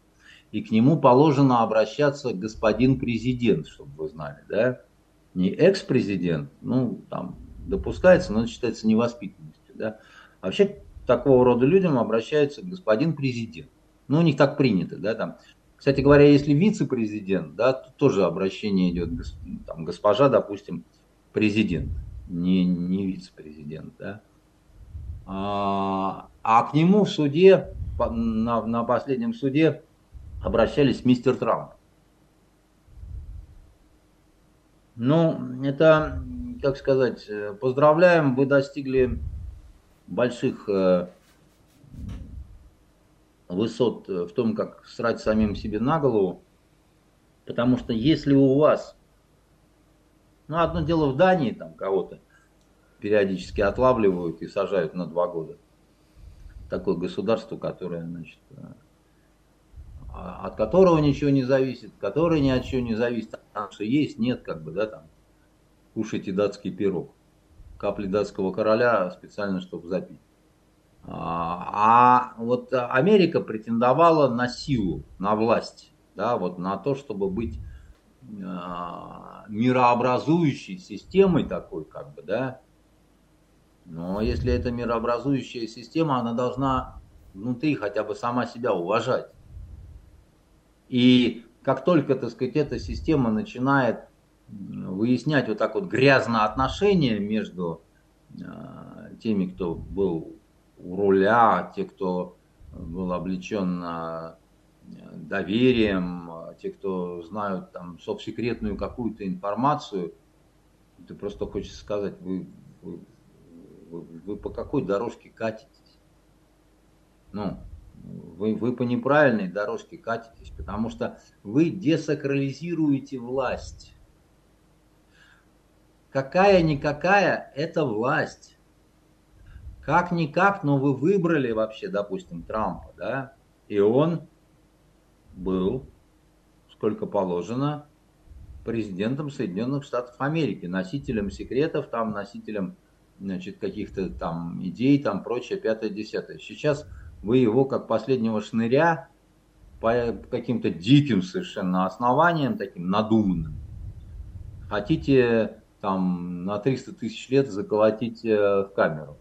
и к нему положено обращаться господин президент, чтобы вы знали, да, не экс-президент, ну, там, допускается, но это считается невоспитанностью, да. Вообще, такого рода людям обращаются господин президент. Ну, у них так принято, да, там. Кстати говоря, если вице-президент, да, то тоже обращение идет, там, госпожа, допустим, президент не, не вице-президент, да. А, а к нему в суде, на, на последнем суде обращались мистер Трамп. Ну, это, как сказать, поздравляем, вы достигли больших э, высот в том, как срать самим себе на голову, потому что если у вас, ну одно дело в Дании там кого-то периодически отлавливают и сажают на два года, такое государство, которое, значит, а, от которого ничего не зависит, которое ни от чего не зависит, потому что есть, нет, как бы, да, там, кушайте датский пирог. Капли датского короля специально, чтобы запить. А, а вот Америка претендовала на силу, на власть, да, вот на то, чтобы быть а, мирообразующей системой такой, как бы, да. Но если это мирообразующая система, она должна внутри хотя бы сама себя уважать. И как только, так сказать, эта система начинает выяснять вот так вот грязно отношения между э, теми, кто был у руля, те, кто был облечен э, доверием, те, кто знают там совсекретную какую-то информацию, ты просто хочешь сказать, вы, вы, вы, вы по какой дорожке катитесь? Ну, вы, вы по неправильной дорожке катитесь, потому что вы десакрализируете власть. Какая-никакая – это власть. Как-никак, но вы выбрали вообще, допустим, Трампа, да, и он был, сколько положено, президентом Соединенных Штатов Америки, носителем секретов, там, носителем значит, каких-то там идей, там прочее, пятое, десятое. Сейчас вы его как последнего шныря по каким-то диким совершенно основаниям, таким надуманным, хотите там на 300 тысяч лет заколотить э, в камеру.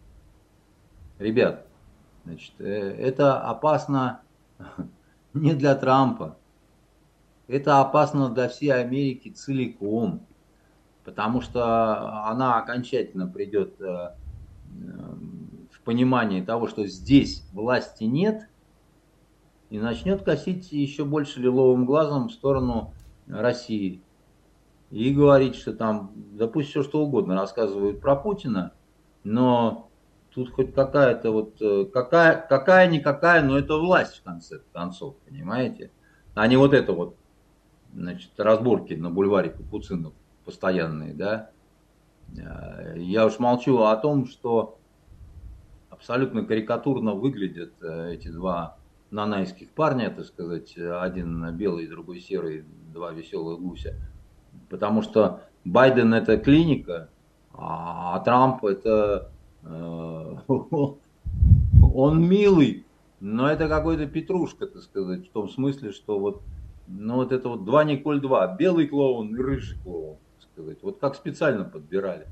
Ребят, значит, э, это опасно не для Трампа, это опасно для всей Америки целиком, потому что она окончательно придет э, в понимании того, что здесь власти нет, и начнет косить еще больше лиловым глазом в сторону России. И говорить, что там, да все что угодно рассказывают про Путина, но тут хоть какая-то вот, э, какая, какая-никакая, но это власть в конце концов, понимаете? А не вот это вот, значит, разборки на бульваре Капуцинов постоянные, да? Э, я уж молчу о том, что абсолютно карикатурно выглядят э, эти два нанайских парня, так сказать, один белый, другой серый, два веселых гуся. Потому что Байден это клиника, а Трамп это он милый, но это какой-то петрушка, так сказать, в том смысле, что вот, ну вот это вот два Николь два, белый клоун и рыжий клоун, так сказать, вот как специально подбирали.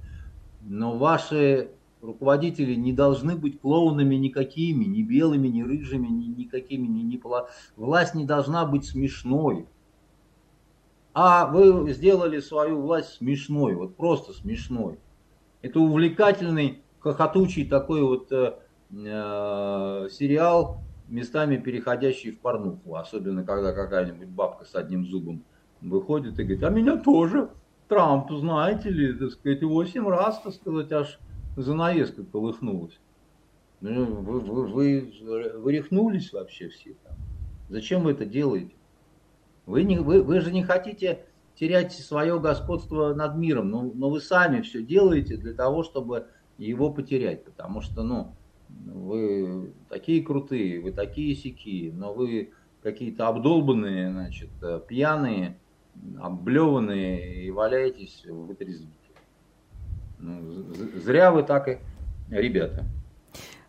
Но ваши руководители не должны быть клоунами никакими, ни белыми, ни рыжими, ни никакими, ни, ни пола. Власть не должна быть смешной. А вы сделали свою власть смешной, вот просто смешной. Это увлекательный, хохотучий такой вот э, э, сериал, местами переходящий в порнуху. Особенно, когда какая-нибудь бабка с одним зубом выходит и говорит, а меня тоже Трамп, знаете ли, так сказать, восемь раз, так сказать, аж занавеска колыхнулась. Ну, вы, вы, вы, вы рехнулись вообще все там. Зачем вы это делаете? Вы, не, вы, вы же не хотите терять свое господство над миром, но, но вы сами все делаете для того, чтобы его потерять, потому что, ну, вы такие крутые, вы такие сякие, но вы какие-то обдолбанные, значит, пьяные, облеванные и валяетесь в отрезвителе. Ну, зря вы так и, ребята.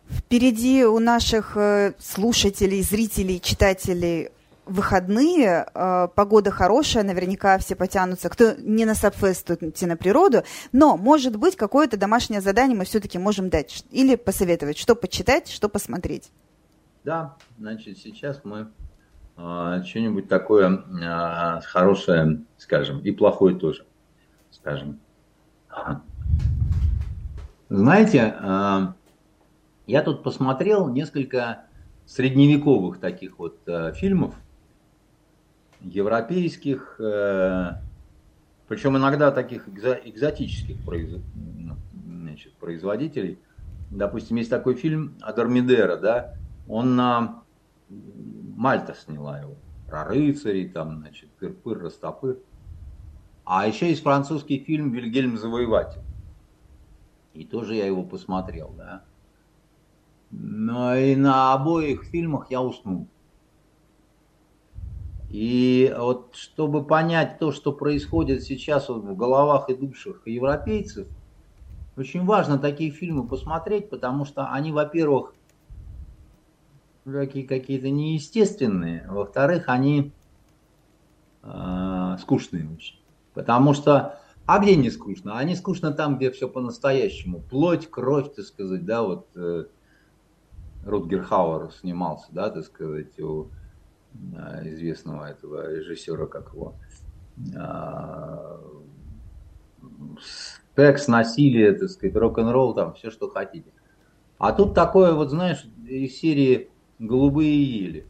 Впереди у наших э, слушателей, зрителей, читателей выходные, э, погода хорошая, наверняка все потянутся, кто не на Сабфест, идти на природу, но, может быть, какое-то домашнее задание мы все-таки можем дать или посоветовать, что почитать, что посмотреть. Да, значит, сейчас мы э, что-нибудь такое э, хорошее скажем, и плохое тоже скажем. Знаете, э, я тут посмотрел несколько средневековых таких вот э, фильмов, европейских, э, причем иногда таких экзотических значит, производителей. Допустим, есть такой фильм Адормидера, да, он Мальта сняла его. Про рыцарей, там, значит, пыр-пыр, растопыр. А еще есть французский фильм «Вильгельм Завоеватель». И тоже я его посмотрел, да. Но и на обоих фильмах я уснул. И вот чтобы понять то, что происходит сейчас вот в головах и душах европейцев, очень важно такие фильмы посмотреть, потому что они, во-первых, какие- какие-то неестественные, во-вторых, они э, скучные очень. Потому что, а где не скучно? Они скучно там, где все по-настоящему. Плоть, кровь, так сказать, да, вот э, Рутгер Хауэр снимался, да, так сказать, у известного этого режиссера, как его, э, секс, насилие, так сказать, рок-н-ролл, там, все, что хотите. А тут такое, вот знаешь, из серии «Голубые ели».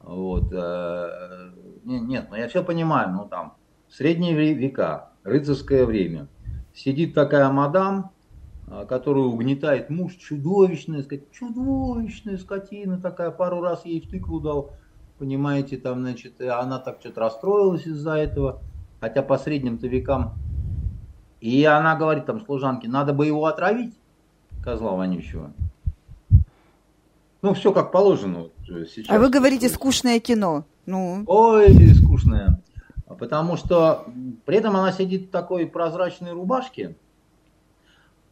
Вот. Э, нет, ну я все понимаю, ну там, средние века, рыцарское время. Сидит такая мадам, которую угнетает муж, чудовищная, сказать, чудовищная скотина такая, пару раз ей в тыкву дал, понимаете, там, значит, она так что-то расстроилась из-за этого, хотя по средним-то векам. И она говорит там служанке, надо бы его отравить, козла вонючего. Ну, все как положено вот э, сейчас. А вы говорите скучное кино. Ну. Ой, скучное. Потому что при этом она сидит в такой прозрачной рубашке.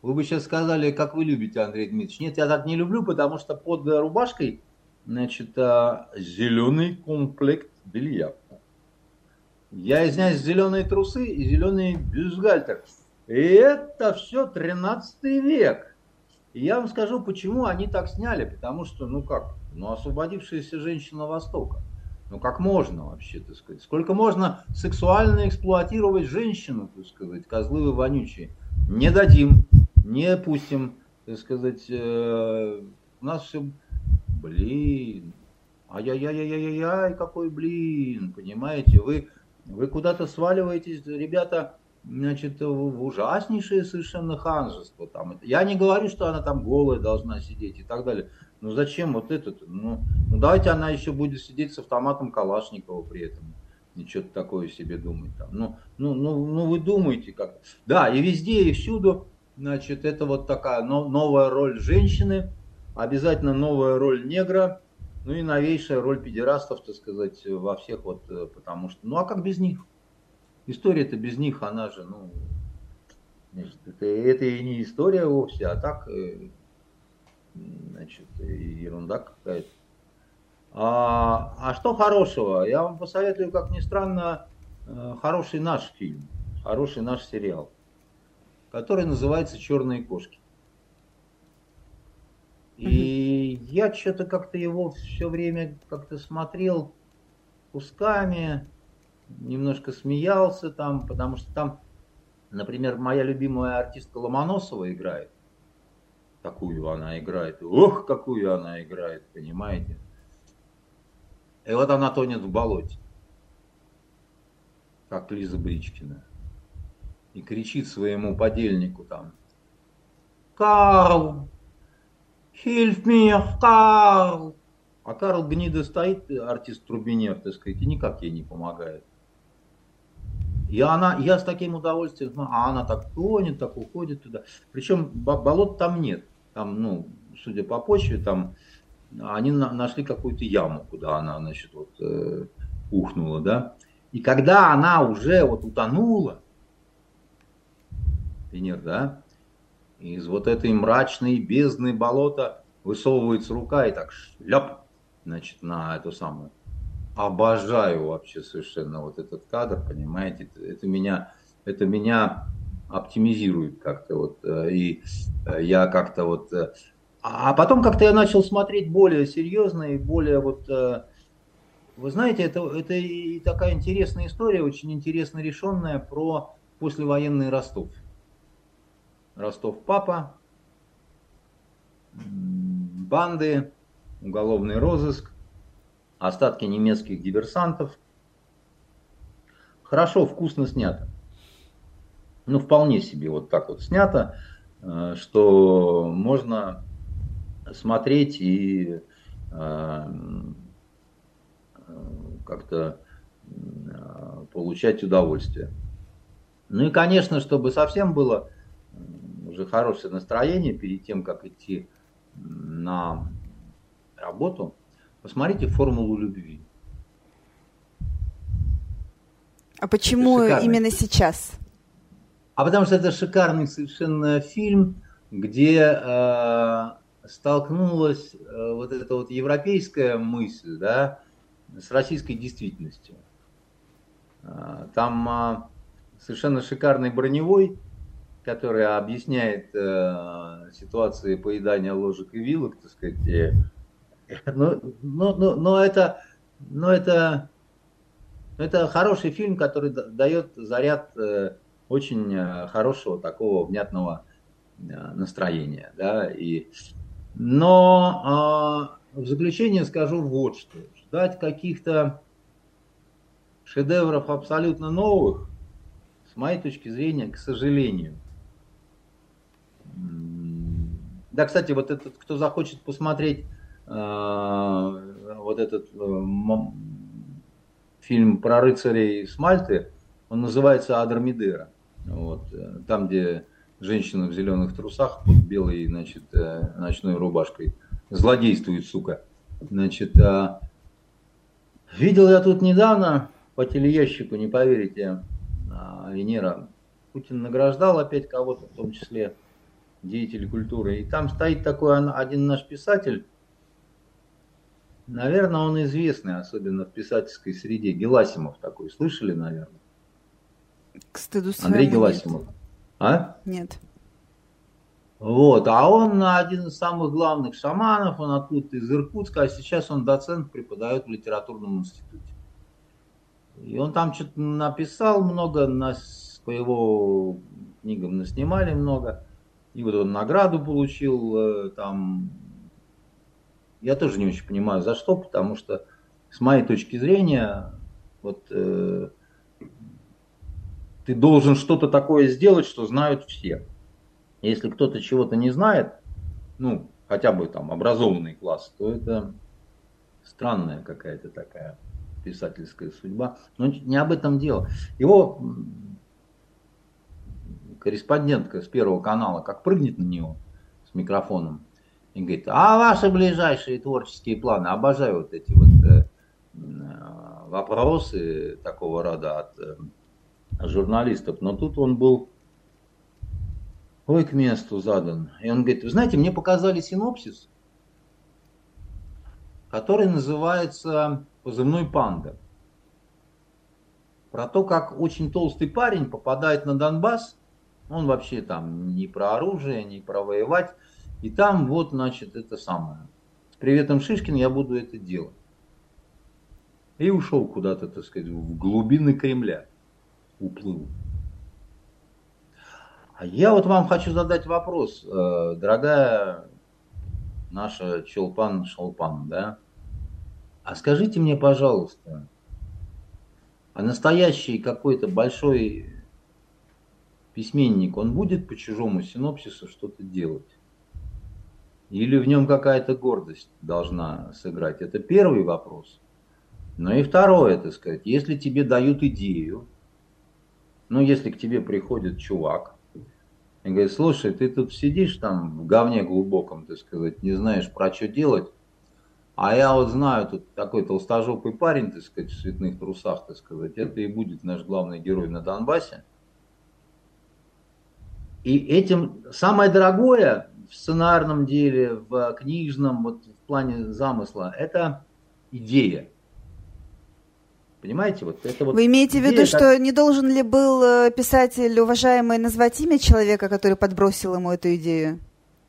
Вы бы сейчас сказали, как вы любите, Андрей Дмитриевич. Нет, я так не люблю, потому что под рубашкой, значит, а, зеленый комплект белья. Я, извиняюсь, зеленые трусы и зеленый бюстгальтер. И это все 13 век. И я вам скажу, почему они так сняли. Потому что, ну как, ну освободившаяся женщина Востока. Ну как можно вообще, так сказать? Сколько можно сексуально эксплуатировать женщину, так сказать, козлы вы вонючие? Не дадим, не пустим, так сказать. Э, у нас все, блин, ай-яй-яй-яй-яй, какой блин, понимаете? Вы, вы куда-то сваливаетесь, ребята, значит, в ужаснейшее совершенно ханжество. Там. Я не говорю, что она там голая должна сидеть и так далее. Ну зачем вот этот? Ну, ну давайте она еще будет сидеть с автоматом Калашникова при этом. И что-то такое себе думать там. Ну, ну, ну, ну вы думаете как. Да, и везде, и всюду, значит, это вот такая новая роль женщины, обязательно новая роль негра, ну и новейшая роль педерастов, так сказать, во всех вот, э, потому что, ну а как без них? История-то без них, она же, ну, значит, это, это и не история вовсе, а так, э, значит, ерунда какая-то. А, а что хорошего? Я вам посоветую, как ни странно, э, хороший наш фильм, хороший наш сериал, который называется «Черные кошки». И я что-то как-то его все время как-то смотрел кусками, немножко смеялся там, потому что там, например, моя любимая артистка Ломоносова играет. Такую она играет. Ох, какую она играет, понимаете? И вот она тонет в болоте, как Лиза Бричкина. И кричит своему подельнику там. Карл! Hilf mir, Карл! А Карл гнида стоит, артист Трубинер, так сказать, и никак ей не помогает. И она, я с таким удовольствием, а она так тонет, так уходит туда. Причем болот там нет. Там, ну, судя по почве, там они нашли какую-то яму, куда она, значит, вот э, ухнула, да. И когда она уже вот утонула, Венер, да, из вот этой мрачной бездны болота высовывается рука и так шляп, значит, на эту самую обожаю вообще совершенно вот этот кадр, понимаете, это, меня, это меня оптимизирует как-то вот, э, и э, я как-то вот, э, а потом как-то я начал смотреть более серьезно и более вот, вы знаете, это, это и такая интересная история, очень интересно решенная про послевоенный Ростов. Ростов папа, банды, уголовный розыск, остатки немецких диверсантов. Хорошо, вкусно снято. Ну, вполне себе вот так вот снято, э, что можно смотреть и э, как-то получать удовольствие. Ну и, конечно, чтобы совсем было уже хорошее настроение перед тем, как идти на работу, посмотрите формулу любви. А почему именно сейчас? А потому что это шикарный совершенно фильм, где э, столкнулась э, вот эта вот европейская мысль, да, с российской действительностью. Э, там э, совершенно шикарный броневой, который объясняет э, ситуации поедания ложек и вилок, так сказать. Э, но, но, но, но это, но это, это хороший фильм, который дает заряд э, очень э, хорошего такого внятного э, настроения. Да, и, но э, в заключение скажу вот что. Ждать каких-то шедевров абсолютно новых, с моей точки зрения, к сожалению. Да, кстати, вот этот, кто захочет посмотреть э, вот этот э, фильм про рыцарей с Мальты, он называется Адрамидера. Вот, э, там, где женщина в зеленых трусах под белой, значит, ночной рубашкой злодействует, сука. Значит, видел я тут недавно по телеящику, не поверите, Венера, Путин награждал опять кого-то, в том числе деятелей культуры. И там стоит такой один наш писатель, наверное, он известный, особенно в писательской среде, Геласимов такой, слышали, наверное? К стыду Андрей Геласимов. Нет. А? Нет. Вот, а он один из самых главных шаманов, он откуда-то из Иркутска, а сейчас он доцент, преподает в литературном институте. И он там что-то написал много, нас, по его книгам наснимали много. И вот он награду получил э, там. Я тоже не очень понимаю, за что, потому что с моей точки зрения, вот э, ты должен что-то такое сделать, что знают все. Если кто-то чего-то не знает, ну, хотя бы там образованный класс, то это странная какая-то такая писательская судьба. Но не об этом дело. Его корреспондентка с Первого канала как прыгнет на него с микрофоном и говорит, а ваши ближайшие творческие планы, обожаю вот эти вот э, э вопросы такого рода от э, журналистов, но тут он был ой к месту задан. И он говорит, вы знаете, мне показали синопсис, который называется «Позывной панда». Про то, как очень толстый парень попадает на Донбасс, он вообще там не про оружие, не про воевать, и там вот, значит, это самое. С приветом Шишкин я буду это делать. И ушел куда-то, так сказать, в глубины Кремля уплыл. А я вот вам хочу задать вопрос, э, дорогая наша Челпан Шалпан, да? А скажите мне, пожалуйста, а настоящий какой-то большой письменник, он будет по чужому синопсису что-то делать? Или в нем какая-то гордость должна сыграть? Это первый вопрос. Ну и второе, так сказать, если тебе дают идею, ну, если к тебе приходит чувак и говорит, слушай, ты тут сидишь там в говне глубоком, так сказать, не знаешь про что делать, а я вот знаю, тут такой толстожопый парень, так сказать, в цветных трусах, так сказать, это и будет наш главный герой на Донбассе. И этим самое дорогое в сценарном деле, в книжном, вот в плане замысла, это идея. Понимаете, вот это вот. Вы имеете в виду, как... что не должен ли был э, писатель, уважаемый, назвать имя человека, который подбросил ему эту идею?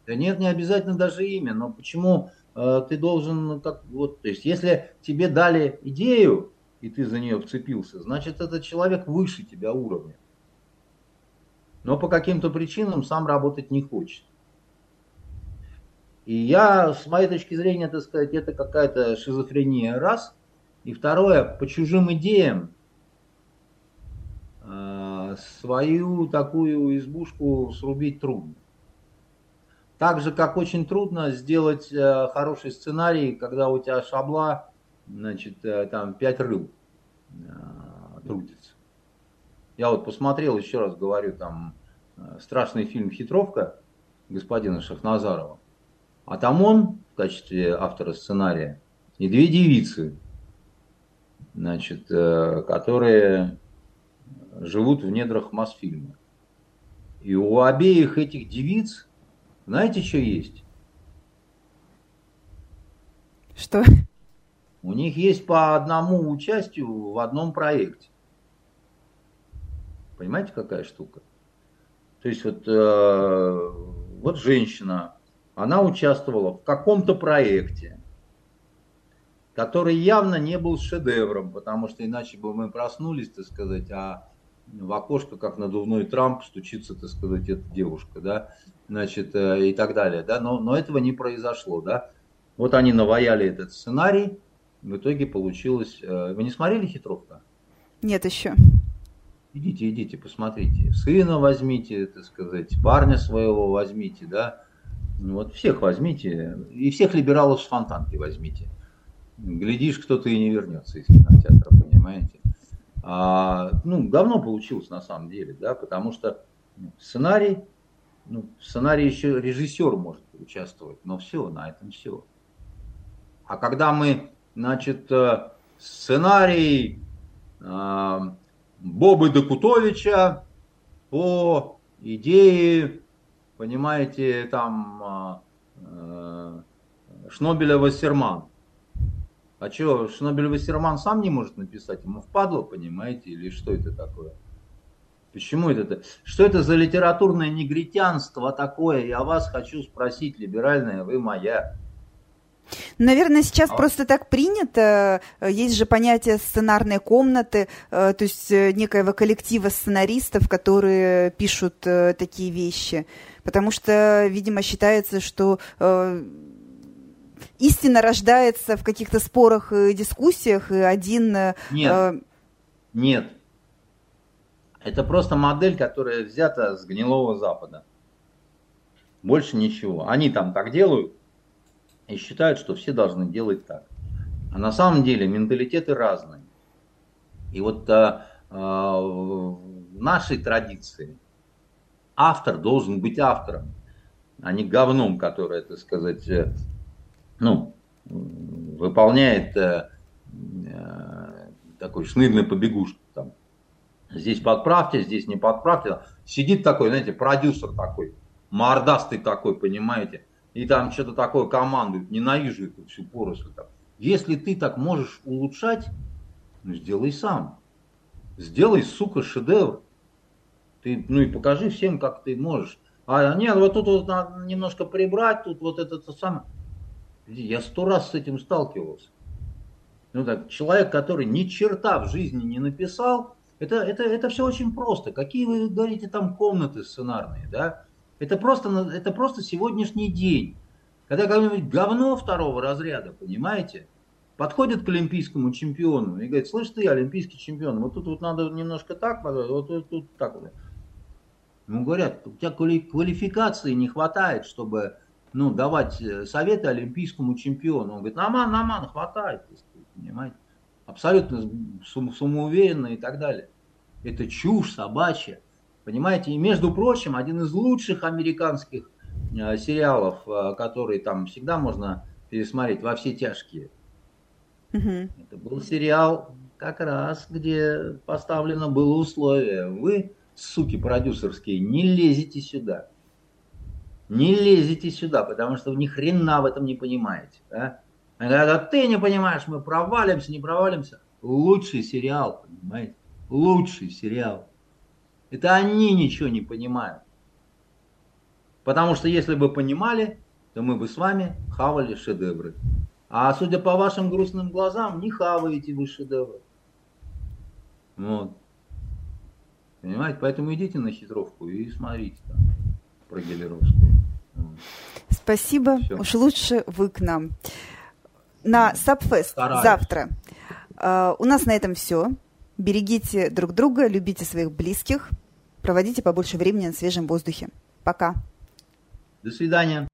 Да нет, не обязательно даже имя, но почему э, ты должен как вот, то есть, если тебе дали идею и ты за нее вцепился, значит этот человек выше тебя уровня, но по каким-то причинам сам работать не хочет. И я, с моей точки зрения, так сказать, это какая-то шизофрения раз – и второе, по чужим идеям э, свою такую избушку срубить трудно. Так же, как очень трудно сделать э, хороший сценарий, когда у тебя шабла значит, э, там пять рыл трудится. Я вот посмотрел, еще раз говорю, там страшный фильм «Хитровка» господина Шахназарова. А там он в качестве автора сценария и две девицы, значит, которые живут в недрах Мосфильма. И у обеих этих девиц, знаете, что есть? Что? У них есть по одному участию в одном проекте. Понимаете, какая штука? То есть вот, э, вот женщина, она участвовала в каком-то проекте, который явно не был шедевром, потому что иначе бы мы проснулись, так сказать, а в окошко, как надувной Трамп, стучится, так сказать, эта девушка, да, значит, э, и так далее, да, но, но этого не произошло, да. Вот они наваяли этот сценарий, в итоге получилось... Э, вы не смотрели «Хитровка»? Нет еще. Идите, идите, посмотрите. Сына возьмите, так сказать, парня своего возьмите, да. Ну вот всех возьмите. И всех либералов с фонтанки возьмите. Глядишь, кто-то и не вернется из кинотеатра, понимаете? А, ну, говно получилось на самом деле, да, потому что сценарий, ну, в сценарии еще режиссер может участвовать, но все, на этом все. А когда мы, значит, э, сценарий э, Бобы Докутовича по идее, понимаете, там э, э Шнобеля-Вассерман, а что, Шнобель Вассерман сам не может написать? Ему впадло, понимаете, или что это такое? Почему это? Что это за литературное негритянство такое? Я вас хочу спросить, либеральная вы моя. Наверное, сейчас а... просто так принято. Есть же понятие сценарной комнаты, э, то есть э, некоего коллектива сценаристов, которые пишут э, такие вещи. Потому что, видимо, считается, что истина рождается в каких-то спорах и дискуссиях, и один... Э, нет, э... нет. Это просто модель, которая взята с гнилого Запада. Больше ничего. Они там так делают и считают, что все должны делать так. А на самом деле менталитеты разные. И вот а, а, в нашей традиции автор должен быть автором, а не говном, которое, так сказать, ну, выполняет э, э, такой шнырный побегушка. Там. Здесь подправьте, здесь не подправьте. Сидит такой, знаете, продюсер такой, мордастый такой, понимаете, и там что-то такое командует. Ненавижу эту всю поросль. Там. Если ты так можешь улучшать, ну сделай сам. Сделай, сука, шедевр. Ты, ну и покажи всем, как ты можешь. А нет, вот тут вот надо немножко прибрать, тут вот это самое. Я сто раз с этим сталкивался. Ну так, человек, который ни черта в жизни не написал, это, это, это все очень просто. Какие вы говорите там комнаты сценарные, да? Это просто, это просто сегодняшний день. Когда какое-нибудь говно второго разряда, понимаете, подходит к олимпийскому чемпиону и говорит, слышь ты, олимпийский чемпион, вот тут вот надо немножко так, вот тут, тут так вот. Ему говорят, у тебя квалификации не хватает, чтобы ну, давать э, советы олимпийскому чемпиону. Он говорит, наман, наман, хватает, понимаете. Абсолютно самоуверенно и так далее. Это чушь собачья. Понимаете, и между прочим, один из лучших американских э, сериалов, э, который там всегда можно пересмотреть, «Во все тяжкие». Угу. Это был сериал как раз, где поставлено было условие. Вы, суки продюсерские, не лезете сюда не лезете сюда, потому что ни хрена в этом не понимаете. Да? Когда ты не понимаешь, мы провалимся, не провалимся. Лучший сериал, понимаете? Лучший сериал. Это они ничего не понимают. Потому что если бы понимали, то мы бы с вами хавали шедевры. А судя по вашим грустным глазам, не хаваете вы шедевры. Вот. Понимаете? Поэтому идите на хитровку и смотрите там про Гелеровскую. Спасибо. Все. Уж лучше вы к нам. На Сабфест завтра. Uh, у нас на этом все. Берегите друг друга, любите своих близких, проводите побольше времени на свежем воздухе. Пока. До свидания.